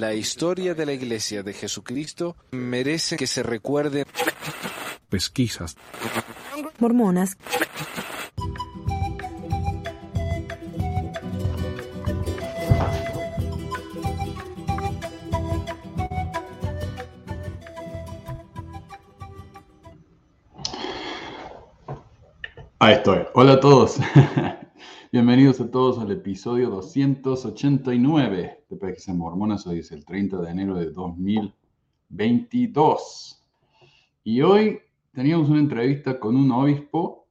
La historia de la Iglesia de Jesucristo merece que se recuerde. Pesquisas. Mormonas. Ahí estoy. Hola a todos. Bienvenidos a todos al episodio 289 de Pesquisas Mormonas. Hoy es el 30 de enero de 2022. Y hoy teníamos una entrevista con un obispo,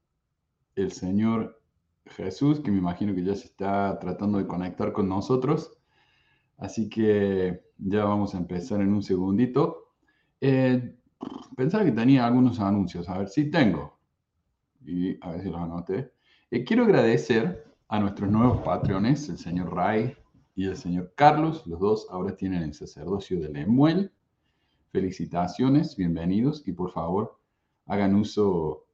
el señor Jesús, que me imagino que ya se está tratando de conectar con nosotros. Así que ya vamos a empezar en un segundito. Eh, pensaba que tenía algunos anuncios. A ver si tengo y a ver si los anoté. Eh, quiero agradecer a nuestros nuevos patrones, el señor Ray y el señor Carlos. Los dos ahora tienen el sacerdocio de Lemuel. Felicitaciones, bienvenidos y por favor hagan uso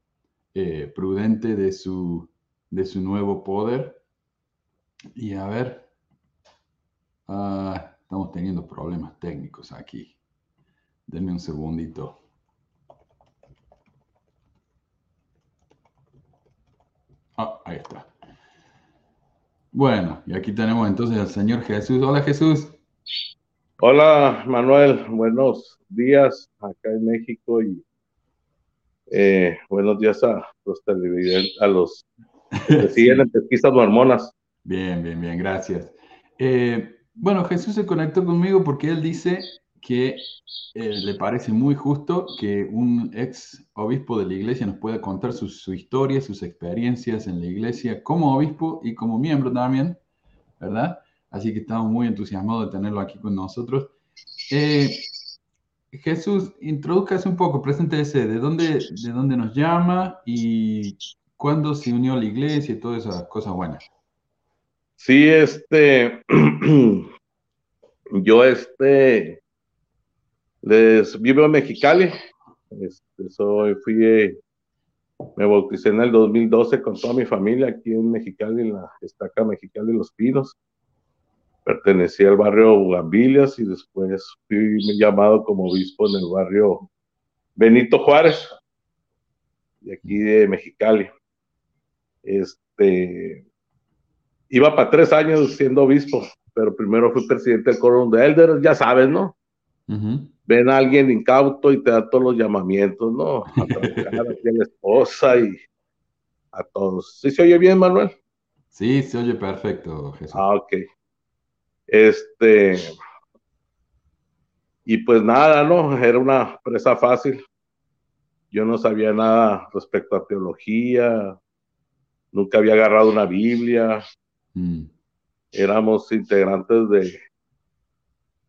eh, prudente de su, de su nuevo poder. Y a ver, ah, estamos teniendo problemas técnicos aquí. Denme un segundito. Ah, ahí está. Bueno, y aquí tenemos entonces al Señor Jesús. Hola Jesús. Hola Manuel, buenos días acá en México y eh, buenos días a los televidentes, a los que siguen en pesquisas mormonas. Bien, bien, bien, gracias. Eh, bueno, Jesús se conectó conmigo porque él dice que eh, le parece muy justo que un ex obispo de la iglesia nos pueda contar su, historia, sus experiencias en la iglesia como obispo y como miembro también, ¿verdad? Así que estamos muy entusiasmados de tenerlo aquí con nosotros. Eh, Jesús, introduzcase un poco, preséntese de dónde, de dónde nos llama y cuándo se unió a la iglesia y todas esas cosas buenas. Sí, este, yo este, les vivo en Mexicali. Este, soy, fui, me bauticé en el 2012 con toda mi familia aquí en Mexicali, en la estaca Mexicali Los Pinos. Pertenecí al barrio Bugambilias y después fui llamado como obispo en el barrio Benito Juárez, de aquí de Mexicali. Este, iba para tres años siendo obispo, pero primero fui presidente del coro de Elders, ya sabes, ¿no? Ven a alguien incauto y te da todos los llamamientos, ¿no? A trabajar a la esposa y a todos. ¿Sí se oye bien, Manuel? Sí, se oye perfecto, Jesús. Ah, ok. Este. Y pues nada, ¿no? Era una presa fácil. Yo no sabía nada respecto a teología, nunca había agarrado una Biblia. Mm. Éramos integrantes de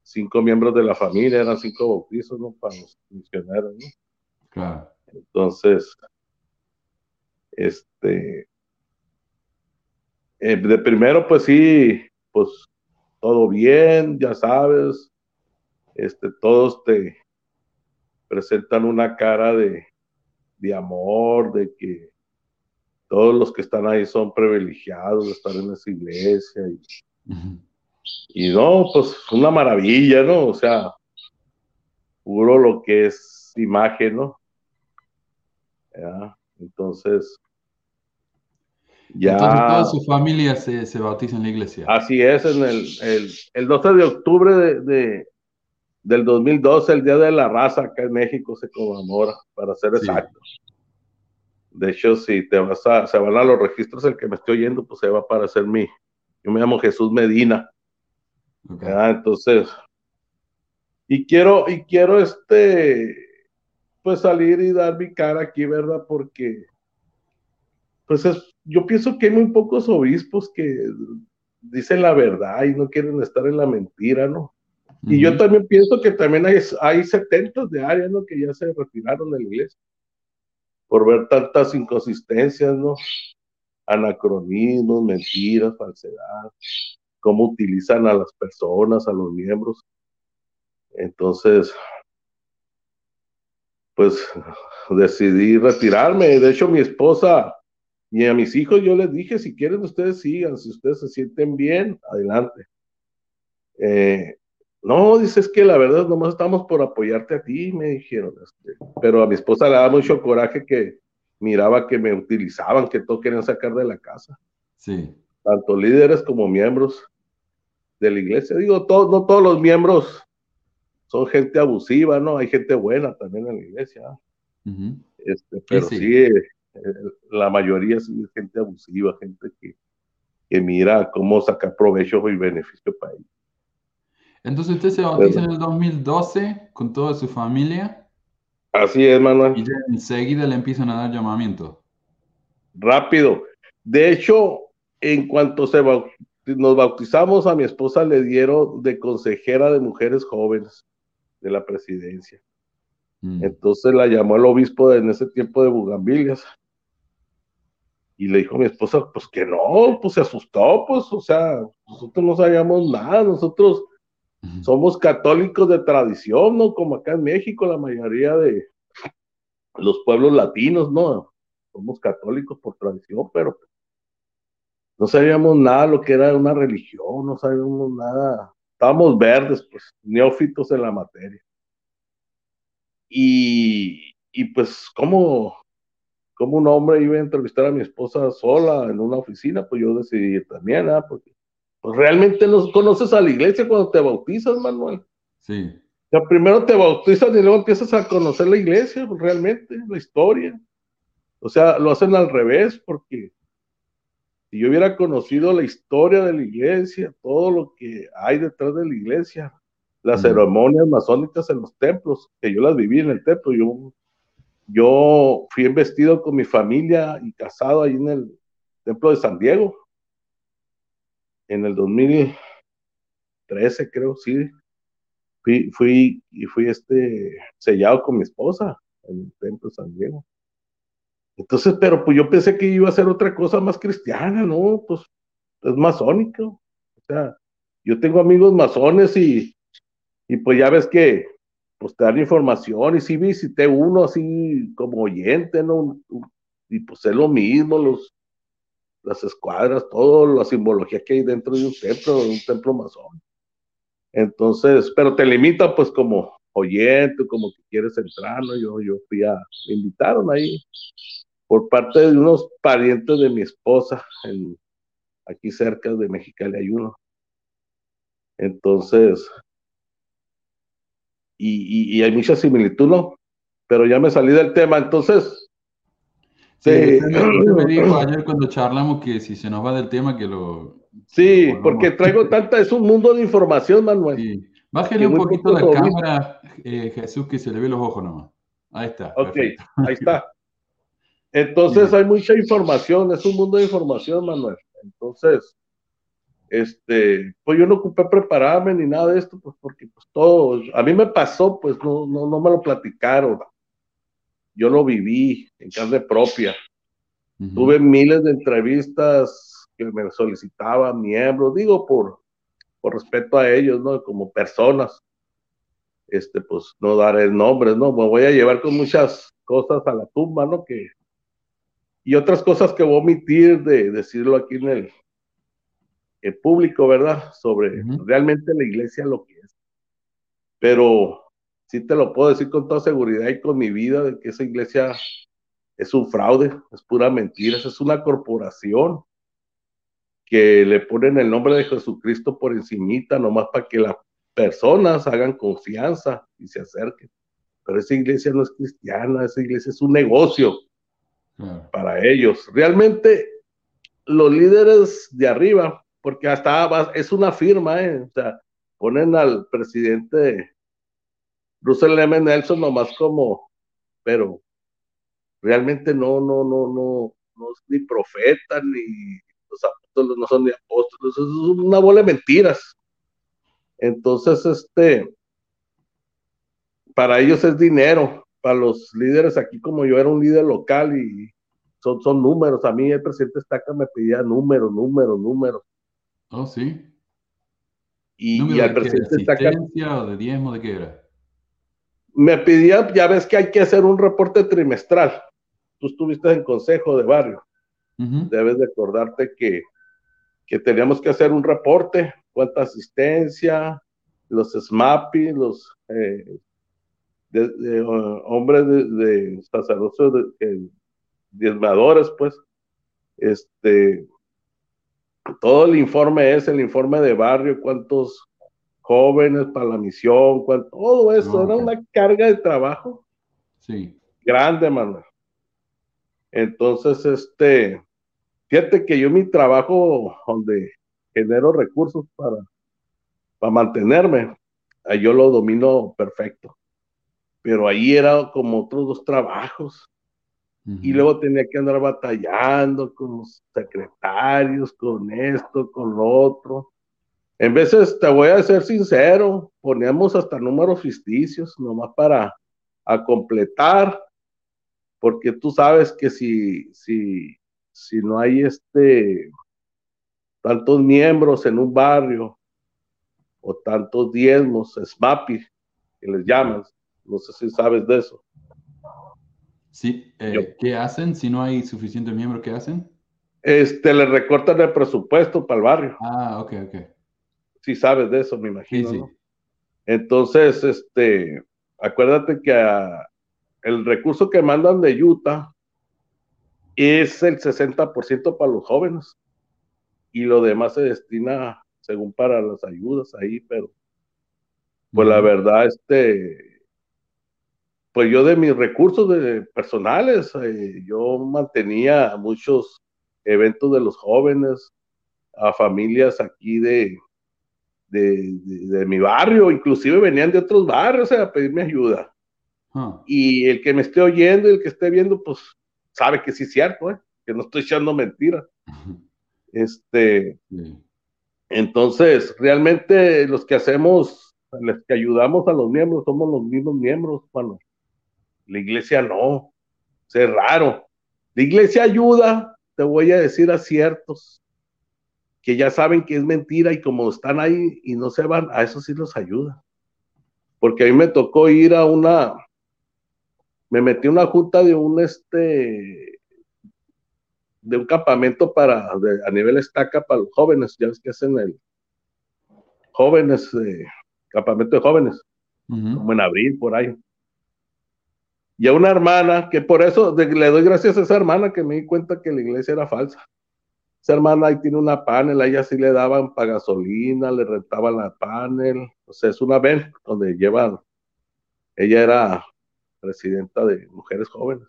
cinco miembros de la familia, eran cinco bautizos, ¿no? Para los misioneros, ¿no? Claro. Entonces, este, eh, de primero, pues sí, pues todo bien, ya sabes, este, todos te presentan una cara de, de amor, de que todos los que están ahí son privilegiados de estar en esa iglesia y, y no, pues una maravilla, ¿no? O sea, puro lo que es imagen, ¿no? Entonces, ya. Entonces, toda su familia se, se, bautiza en la iglesia. Así es, en el, el, el 12 de octubre de, de, del 2012, el Día de la Raza acá en México se conmemora, para ser exacto. De hecho, si te vas a, se van a los registros, el que me estoy oyendo, pues se va a aparecer mi. Yo me llamo Jesús Medina. Entonces, y quiero, y quiero este, pues salir y dar mi cara aquí, ¿verdad? Porque, pues es, yo pienso que hay muy pocos obispos que dicen la verdad y no quieren estar en la mentira, ¿no? Y yo también pienso que también hay, hay 70 de área, ¿no? Que ya se retiraron de la iglesia por ver tantas inconsistencias, ¿no? Anacronismos, mentiras, falsedad cómo utilizan a las personas, a los miembros. Entonces, pues decidí retirarme. De hecho, mi esposa y a mis hijos yo les dije, si quieren ustedes sigan, si ustedes se sienten bien, adelante. Eh, No, dices que la verdad nomás estamos por apoyarte a ti, me dijeron. Este, pero a mi esposa le daba mucho coraje que miraba que me utilizaban, que todo querían sacar de la casa. Sí. Tanto líderes como miembros de la iglesia. Digo, no todos los miembros son gente abusiva, ¿no? Hay gente buena también en la iglesia. este, pero sí, eh, la mayoría sí es gente abusiva, gente que, que mira cómo sacar provecho y beneficio para ellos. Entonces usted se bautiza en el 2012 con toda su familia. Así es, Manuel. Y enseguida le empiezan a dar llamamiento. Rápido. De hecho, en cuanto se nos bautizamos, a mi esposa le dieron de consejera de mujeres jóvenes de la presidencia. Mm. Entonces la llamó el obispo en ese tiempo de Bugambilias. Y le dijo a mi esposa, pues que no, pues se asustó, pues, o sea, nosotros no sabíamos nada, nosotros somos católicos de tradición, ¿no? Como acá en México, la mayoría de los pueblos latinos, ¿no? Somos católicos por tradición, pero no sabíamos nada lo que era una religión, no sabíamos nada. Estábamos verdes, pues, neófitos en la materia. Y, y pues, ¿cómo, ¿cómo un hombre iba a entrevistar a mi esposa sola en una oficina? Pues yo decidí también, ¿ah? Porque pues realmente no conoces a la iglesia cuando te bautizas, Manuel. Sí. O sea, primero te bautizas y luego empiezas a conocer la iglesia, pues, realmente, la historia. O sea, lo hacen al revés, porque si yo hubiera conocido la historia de la iglesia, todo lo que hay detrás de la iglesia, las ceremonias masónicas en los templos, que yo las viví en el templo, yo, yo fui investido con mi familia y casado ahí en el templo de San Diego. En el 2013, creo, sí, fui, fui y fui este sellado con mi esposa en el templo de San Diego. Entonces, pero pues yo pensé que iba a ser otra cosa más cristiana, ¿no? Pues es masónico. O sea, yo tengo amigos masones y, y pues ya ves que pues te dan información y sí visité uno así como oyente, ¿no? Y pues es lo mismo, los, las escuadras, toda la simbología que hay dentro de un templo, un templo masón. Entonces, pero te limita pues como oyente, como que quieres entrar, ¿no? Yo, yo fui a, me invitaron ahí por parte de unos parientes de mi esposa, en, aquí cerca de Mexicali hay uno. Entonces, y, y hay mucha similitud, ¿no? Pero ya me salí del tema, entonces, Sí, me, dijo ayer cuando charlamos que si se nos va del tema que lo... Sí, porque traigo tanta, es un mundo de información, Manuel. Sí. Bájale un poquito la cámara, eh, Jesús, que se le ve los ojos nomás. Ahí está. Ok, ahí está. Entonces hay mucha información, es un mundo de información, Manuel. Entonces, este, pues yo no ocupé prepararme ni nada de esto, pues porque pues todo, a mí me pasó, pues no, no, no me lo platicaron yo lo viví en carne propia. Tuve miles de entrevistas que me solicitaban miembros, digo por, por respeto a ellos, ¿no? Como personas. Este, pues no daré nombres, ¿no? Me voy a llevar con muchas cosas a la tumba, ¿no? Que, y otras cosas que voy a omitir de decirlo aquí en el, el público, ¿verdad? Sobre realmente la iglesia lo que es. Pero sí te lo puedo decir con toda seguridad y con mi vida de que esa iglesia es un fraude, es pura mentira, es una corporación que le ponen el nombre de Jesucristo por encimita, nomás para que las personas hagan confianza y se acerquen. Pero esa iglesia no es cristiana, esa iglesia es un negocio para ellos. Realmente los líderes de arriba, porque hasta es una firma, ¿eh? o sea, ponen al presidente Russell M. Nelson nomás como, pero realmente no, no, no, no, no es ni profeta, ni los apóstoles no son ni apóstoles, es una bola de mentiras. Entonces, este, para ellos es dinero, para los líderes aquí como yo era un líder local y son, son números, a mí el presidente Estaca me pedía números, números, números. Oh, sí. Y, al presidente Estaca... de diezmo de qué era? me pedía, ya ves que hay que hacer un reporte trimestral. Tú estuviste en consejo de barrio. Debes de acordarte que, que teníamos que hacer un reporte, cuánta asistencia, los SMAPI, los eh, de, hombres de, sacerdotes, de, diezmadores, pues, este, todo el informe es el informe de barrio, cuántos jóvenes para la misión, todo eso, era una carga de trabajo. Sí. Grande, mano. Entonces, este, fíjate que yo mi trabajo donde genero recursos para, para mantenerme, yo lo domino perfecto. Pero ahí era como otros dos trabajos. Y luego tenía que andar batallando con los secretarios, con esto, con lo otro. En veces, te voy a ser sincero, poníamos hasta números ficticios, nomás para a completar, porque tú sabes que si, si, si no hay este tantos miembros en un barrio o tantos diezmos, SMAPI, que les llaman, no sé si sabes de eso, Sí, eh, ¿qué hacen si no hay suficientes miembros? ¿Qué hacen? Este, le recortan el presupuesto para el barrio. Ah, ok, ok. Sí sabes de eso, me imagino. Sí, sí. Entonces, este, acuérdate que el recurso que mandan de Utah es el 60% para los jóvenes y lo demás se destina según para las ayudas ahí, pero pues la verdad, este, pues yo de mis recursos de personales, eh, yo mantenía muchos eventos de los jóvenes, a familias aquí de, de, mi barrio, inclusive venían de otros barrios a pedirme ayuda. Ah. Y el que me esté oyendo y el que esté viendo, pues sabe que sí es cierto, ¿eh? que no estoy echando mentiras. Este, entonces, realmente los que hacemos, los que ayudamos a los miembros, somos los mismos miembros, bueno, la iglesia no. Es raro. La iglesia ayuda, te voy a decir a ciertos que ya saben que es mentira y como están ahí y no se van, a eso sí los ayuda. Porque a mí me tocó ir a una, me metí una junta de un este, de un campamento para, a nivel estaca para los jóvenes, ya ves que hacen el jóvenes, eh, campamento de jóvenes, como en abril, por ahí y a una hermana, que por eso le doy gracias a esa hermana que me di cuenta que la iglesia era falsa. Esa hermana ahí tiene una panel, a ella sí le daban para gasolina, le rentaban la panel, o sea, es una ven donde llevan, ella era presidenta de mujeres jóvenes.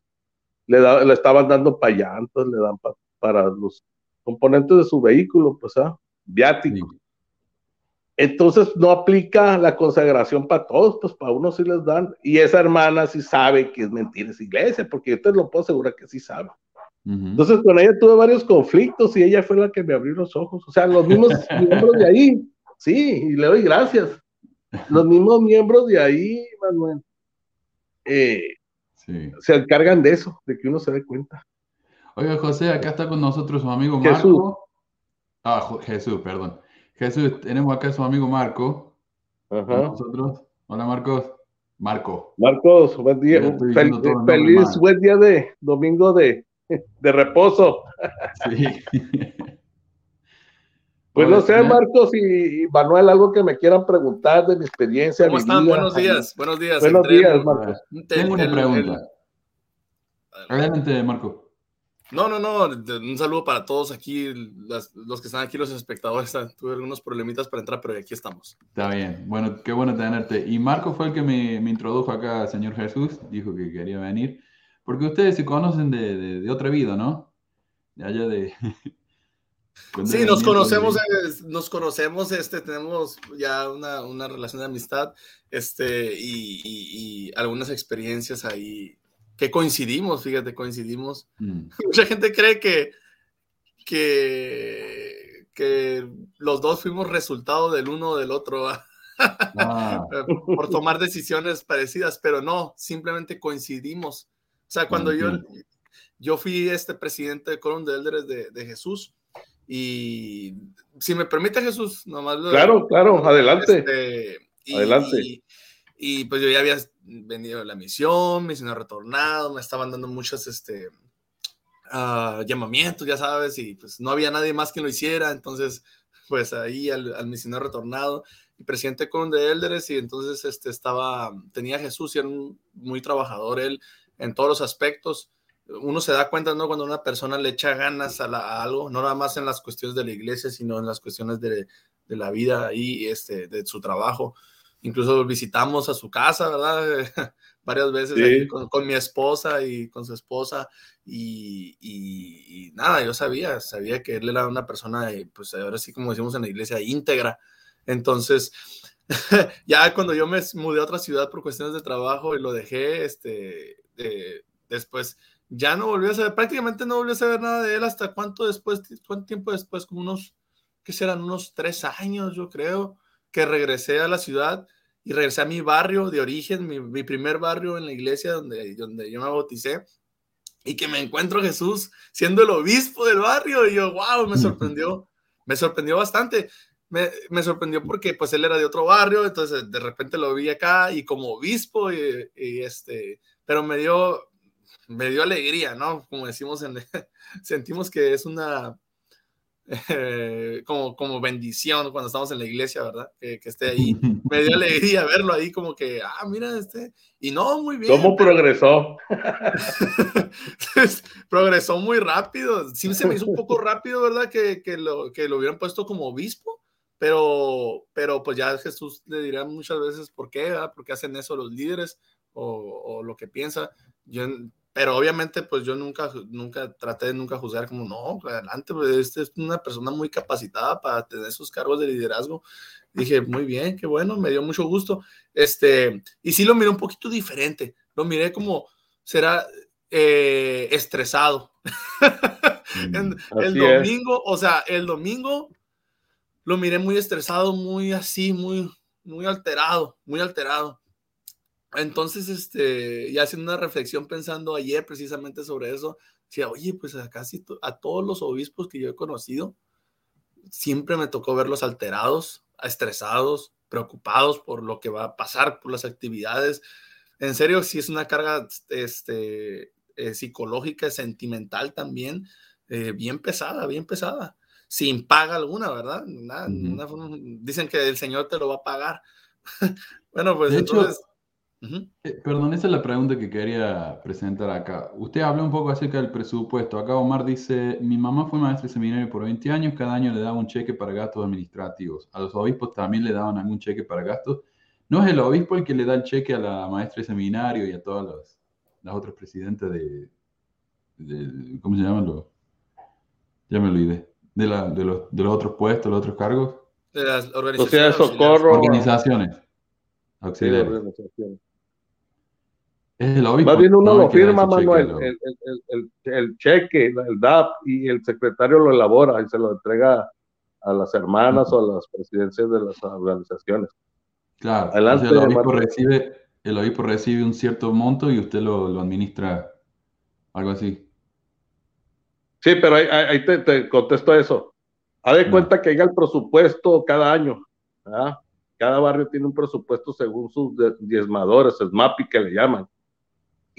Le, le estaban dando payantos, le dan para los componentes de su vehículo, pues, ¿ah? viático. Entonces no aplica la consagración para todos, pues para unos sí les dan. Y esa hermana sí sabe que es mentira esa iglesia, porque yo te lo puedo asegurar que sí sabe. Entonces con ella tuve varios conflictos y ella fue la que me abrió los ojos. O sea, los mismos miembros de ahí, sí, y le doy gracias. Los mismos miembros de ahí, Manuel, eh, se encargan de eso, de que uno se dé cuenta. Oiga, José, acá está con nosotros su amigo Marco. Jesús. Ah, Jesús, perdón. Jesús, tenemos acá a su amigo Marco. Ajá. Nosotros. Hola, Marcos. Marco. Marcos, buen día. feliz buen día de domingo de, de reposo. Sí. Pues no sé, Marcos y, Manuel, algo que me quieran preguntar de mi experiencia. ¿Cómo están? buenos días, buenos días. Buenos días, Marcos. Tengo una pregunta. Adelante, Marco. No, no, no. Un saludo para todos aquí, los que están aquí, los espectadores. Tuve algunos problemitas para entrar, pero aquí estamos. Está bien. Bueno, qué bueno tenerte. Y Marco fue el que me, introdujo acá, señor Jesús. Dijo que quería venir. Porque ustedes se conocen de, otra vida, ¿no? De allá de. sí, nos conocemos, nos conocemos, este, tenemos ya una, relación de amistad, este, y algunas experiencias ahí que coincidimos, fíjate, coincidimos. Mm. Mucha gente cree que, que, que, los dos fuimos resultado del uno o del otro ah. por tomar decisiones parecidas, pero no, simplemente coincidimos. O sea, cuando yo, yo fui este presidente de Coron de Elders de, Jesús, y si me permite Jesús, nomás. Claro, claro, adelante. Este, adelante. Y pues yo ya había venido a la misión, misionero retornado, me estaban dando muchos este, uh, llamamientos, ya sabes, y pues no había nadie más que lo hiciera, entonces pues ahí al, al misionero retornado. y presidente con de Elders y entonces este, estaba, tenía Jesús y era un, muy trabajador él en todos los aspectos. Uno se da cuenta, ¿no? Cuando una persona le echa ganas a, algo, no nada más en las cuestiones de la iglesia, sino en las cuestiones de, de la vida y este, de su trabajo. Incluso visitamos a su casa, ¿verdad? Varias veces con, mi esposa y con su esposa. Y, y, nada, yo sabía, sabía que él era una persona, pues ahora sí, como decimos en la iglesia, íntegra. Entonces, ya cuando yo me mudé a otra ciudad por cuestiones de trabajo y lo dejé, este, después ya no volví a saber, prácticamente no volví a saber nada de él hasta cuánto después, cuánto tiempo después, como unos, que serán unos tres años, yo creo, que regresé a la ciudad y regresé a mi barrio de origen, mi, primer barrio en la iglesia donde, donde yo me bauticé, y que me encuentro Jesús siendo el obispo del barrio, y yo, wow, me sorprendió, me sorprendió bastante. Me, me, sorprendió porque pues él era de otro barrio, entonces de repente lo vi acá y como obispo y, este, pero me dio, me dio alegría, ¿no? Como decimos, en, sentimos que es una, eh, como, como bendición cuando estamos en la iglesia, ¿verdad? Que, que, esté ahí. Me dio alegría verlo ahí como que, ah, mira, este, y no, muy bien. ¿Cómo progresó? progresó muy rápido. Sí se me hizo un poco rápido, ¿verdad? Que, que, lo, que lo hubieran puesto como obispo pero, pero pues ya Jesús le dirá muchas veces por qué, ¿verdad? ¿Por qué hacen eso los líderes o, o, lo que piensa? Yo, pero obviamente pues yo nunca, nunca traté de nunca juzgar como, no, adelante, pues este es una persona muy capacitada para tener esos cargos de liderazgo. Dije, muy bien, qué bueno, me dio mucho gusto. Este, y sí lo miré un poquito diferente, lo miré como, será eh, estresado. Mm, el domingo, o sea, el domingo lo miré muy estresado, muy así, muy, muy alterado, muy alterado. Entonces, este, ya haciendo una reflexión pensando ayer precisamente sobre eso, decía, oye, pues a casi a todos los obispos que yo he conocido, siempre me tocó verlos alterados, estresados, preocupados por lo que va a pasar, por las actividades. En serio, sí es una carga este, eh, psicológica, sentimental también, eh, bien pesada, bien pesada sin paga alguna, ¿verdad? dicen que el Señor te lo va a pagar. bueno, pues entonces... Eh, perdón, esa es la pregunta que quería presentar acá. Usted habló un poco acerca del presupuesto. Acá Omar dice, mi mamá fue maestra de seminario por 20 años, cada año le daba un cheque para gastos administrativos. A los obispos también le daban algún cheque para gastos. ¿No es el obispo el que le da el cheque a la maestra de seminario y a todas las, las otras presidentes de, ¿Cómo se llaman? ya me olvidé de, la, de, los, de los otros puestos, los otros cargos? De las organizaciones. socorro. Organizaciones. Auxiliares. Es el obispo. Más bien uno lo firma, Manuel, el, el, el, cheque, el DAP, y el secretario lo elabora y se lo entrega a las hermanas o a las presidencias de las organizaciones. Claro, Adelante, el, obispo recibe, el obispo recibe un cierto monto y usted lo, lo administra, algo así. Sí, pero ahí, te, contesto eso. Haz de cuenta que llega el presupuesto cada año. Cada barrio tiene un presupuesto según sus diezmadores, es MAPI que le llaman.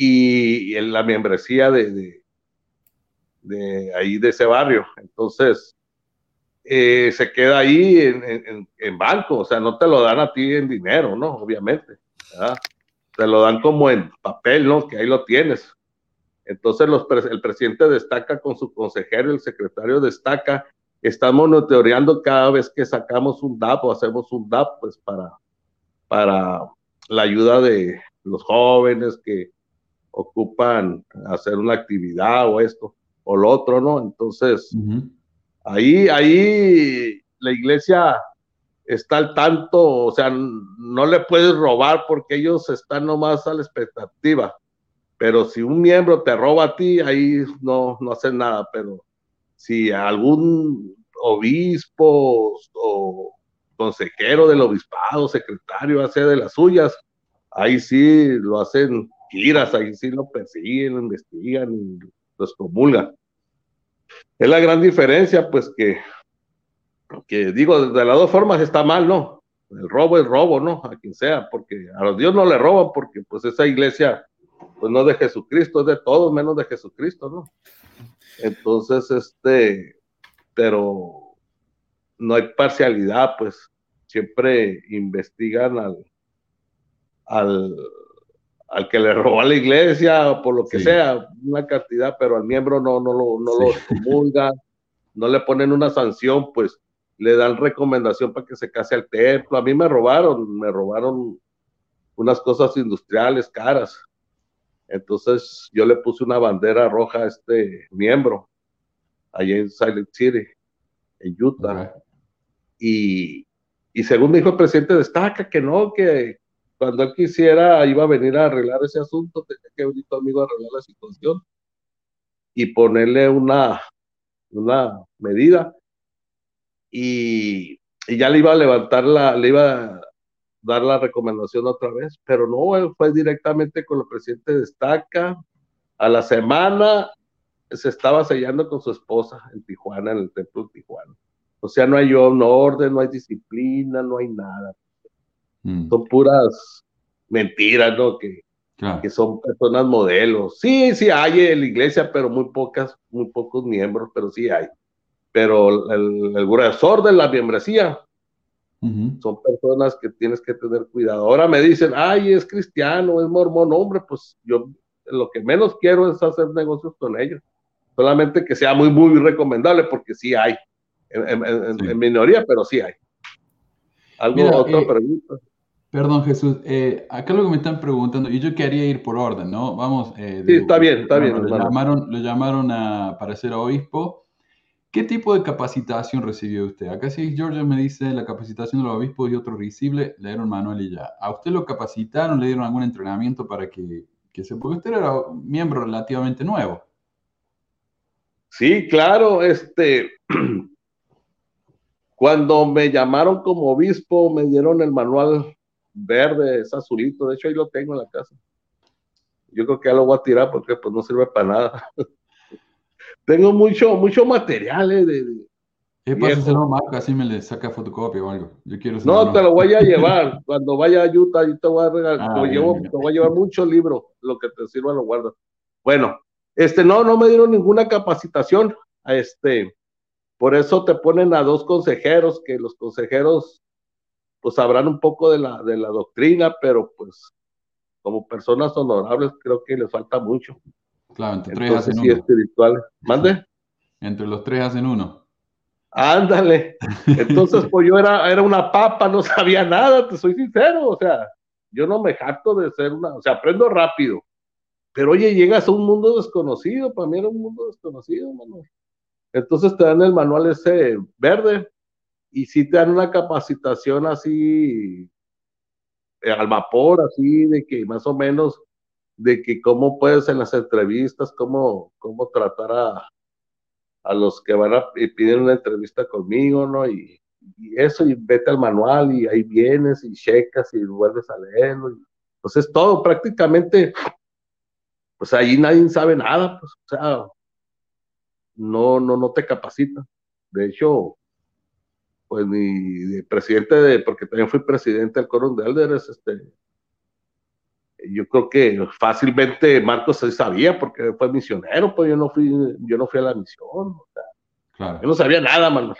Y, en la membresía de, de, ahí de ese barrio. Entonces, eh, se queda ahí en, en, banco, o sea, no te lo dan a ti en dinero, ¿no? Obviamente. Te lo dan como en papel, ¿no? Que ahí lo tienes. Entonces el presidente destaca con su consejero, el secretario destaca, estamos monitoreando cada vez que sacamos un DAP o hacemos un DAP, pues para, para la ayuda de los jóvenes que ocupan hacer una actividad o esto o lo otro, ¿no? Entonces, ahí, ahí la iglesia está al tanto, o sea, no le puedes robar porque ellos están nomás a la expectativa pero si un miembro te roba a ti, ahí no, no hacen nada, pero si algún obispo o consejero del obispado, secretario, hace de las suyas, ahí sí lo hacen giras, ahí sí lo persiguen, lo investigan y los comulgan. Es la gran diferencia, pues que, que digo, de las dos formas está mal, ¿no? El robo es robo, ¿no? A quien sea, porque a los Dios no le roban, porque pues esa iglesia pues no de Jesucristo, es de todos menos de Jesucristo, ¿no? Entonces, este, pero no hay parcialidad, pues siempre investigan al, al, al que le robó a la iglesia por lo que sea, una cantidad, pero al miembro no, no lo, no lo comulgan, no le ponen una sanción, pues le dan recomendación para que se case al templo. A mí me robaron, me robaron unas cosas industriales caras. Entonces yo le puse una bandera roja a este miembro allá en Silent City, en Utah. Y, y según me dijo el presidente, destaca que no, que cuando él quisiera iba a venir a arreglar ese asunto, tenía que venir amigo a arreglar la situación y ponerle una, una medida. Y, y, ya le iba a levantar la, le iba a dar la recomendación otra vez, pero no, él fue directamente con el presidente de Estaca. A la semana se estaba sellando con su esposa en Tijuana, en el templo de Tijuana. O sea, no hay un orden, no hay disciplina, no hay nada. Mm. Son puras mentiras, ¿no? Que, que son personas modelos. Sí, sí hay en la iglesia, pero muy pocas, muy pocos miembros, pero sí hay. Pero el, el gruesor de la membresía son personas que tienes que tener cuidado. Ahora me dicen, ay, es cristiano, es mormón, hombre, pues yo lo que menos quiero es hacer negocios con ellos. Solamente que sea muy, muy recomendable, porque sí hay. En, minoría, pero sí hay. ¿Algo, otra eh, pregunta? Perdón, Jesús. Eh, acá lo que me están preguntando, y yo quería ir por orden, ¿no? Vamos. Eh, sí, está bien, está bien. Lo llamaron, lo llamaron a, para ser obispo. ¿Qué tipo de capacitación recibió usted? Acá si Georgia me dice la capacitación de los obispos y otro risible, leyeron manual y ya. ¿A usted lo capacitaron, le dieron algún entrenamiento para que, que se... Porque usted era un miembro relativamente nuevo. Sí, claro, este... Cuando me llamaron como obispo, me dieron el manual verde, es azulito, de hecho ahí lo tengo en la casa. Yo creo que ya lo voy a tirar porque pues no sirve para nada. tengo mucho, mucho material eh, de, ¿Qué pasa si no marca así me le saca fotocopia o algo? Yo quiero no, te lo voy a llevar. Cuando vaya a Utah, yo te voy a regalar, ah, te, voy a llevar muchos libros, lo que te sirva lo guardo. Bueno, este, no, no me dieron ninguna capacitación. Este, por eso te ponen a dos consejeros, que los consejeros pues sabrán un poco de la, de la doctrina, pero pues como personas honorables creo que les falta mucho. Claro, entre tres hacen uno. ¿Mande? Entre los tres hacen uno. Ándale. Entonces, pues yo era, era una papa, no sabía nada, te soy sincero. O sea, yo no me jacto de ser una, o sea, aprendo rápido. Pero oye, llegas a un mundo desconocido, para mí era un mundo desconocido, mano. Entonces te dan el manual ese verde y si te dan una capacitación así eh, al vapor, así de que más o menos de que cómo puedes en las entrevistas, cómo, cómo tratar a, a los que van a y piden una entrevista conmigo, ¿no? Y, eso, y vete al manual y ahí vienes y checas y vuelves a leerlo. pues es todo, prácticamente, pues ahí nadie sabe nada, pues, o sea, no, no, no te capacita. De hecho, pues mi presidente de, porque también fui presidente del Coron de Elders, este, yo creo que fácilmente Marcos se sabía porque fue misionero, pues yo no fui, yo no fui a la misión, claro. yo no sabía nada, mano,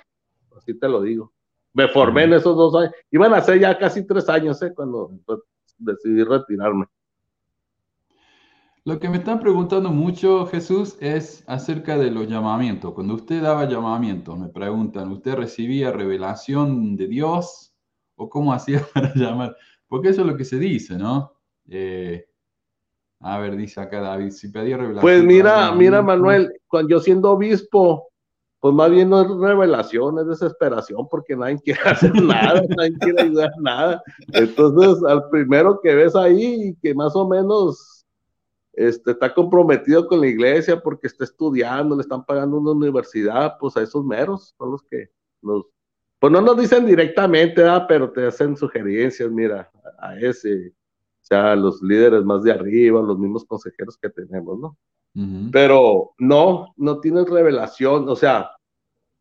así te lo digo. Me formé en esos dos años, iban a ser ya casi tres años, ¿eh? cuando pues, decidí retirarme. Lo que me están preguntando mucho, Jesús, es acerca de los llamamientos. Cuando usted daba llamamiento, me preguntan, ¿usted recibía revelación de Dios o cómo hacía para llamar? Porque eso es lo que se dice, ¿no? Eh, a ver, dice acá David, si pedía revelación. Pues mira, mira, Manuel, cuando yo siendo obispo, pues más bien no es revelación, es desesperación, porque nadie quiere hacer nada, nadie quiere ayudar nada. Entonces, al primero que ves ahí, que más o menos este, está comprometido con la iglesia porque está estudiando, le están pagando una universidad, pues a esos meros son los que nos, pues no nos dicen directamente, ah, pero te hacen sugerencias, mira, a ese, o sea, los líderes más de arriba, los mismos consejeros que tenemos, ¿no? Pero no, no tienes revelación, o sea,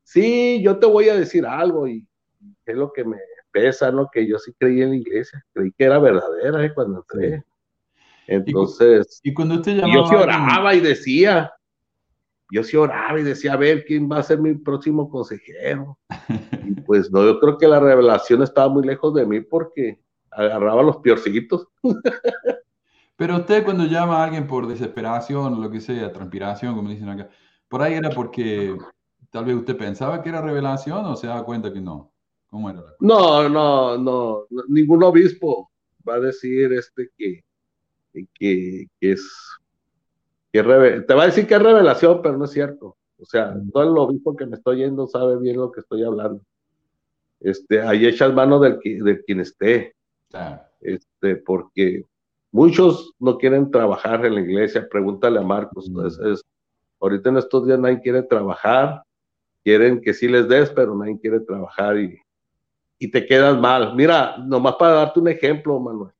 sí, yo te voy a decir algo y es lo que me pesa, ¿no? Que yo sí creí en la iglesia, creí que era verdadera ¿eh? cuando entré. Entonces, y, cuando usted llamaba yo lloraba y decía, yo sí oraba y decía, a ver, ¿quién va a ser mi próximo consejero? Y pues no, yo creo que la revelación estaba muy lejos de mí porque agarraba los piorcitos. Pero usted cuando llama a alguien por desesperación o lo que sea, transpiración, como dicen acá, por ahí era porque tal vez usted pensaba que era revelación o se daba cuenta que no. ¿Cómo era? No, no, no, ningún obispo va a decir este que, que, que es que te va a decir que es revelación, pero no es cierto. O sea, todo el obispo que me estoy yendo sabe bien lo que estoy hablando. Este, ahí echas mano del, de quien esté. Este, porque muchos no quieren trabajar en la iglesia. Pregúntale a Marcos. Es, ahorita en estos días nadie quiere trabajar. Quieren que sí les des, pero nadie quiere trabajar y, y te quedas mal. Mira, nomás para darte un ejemplo, Manuel.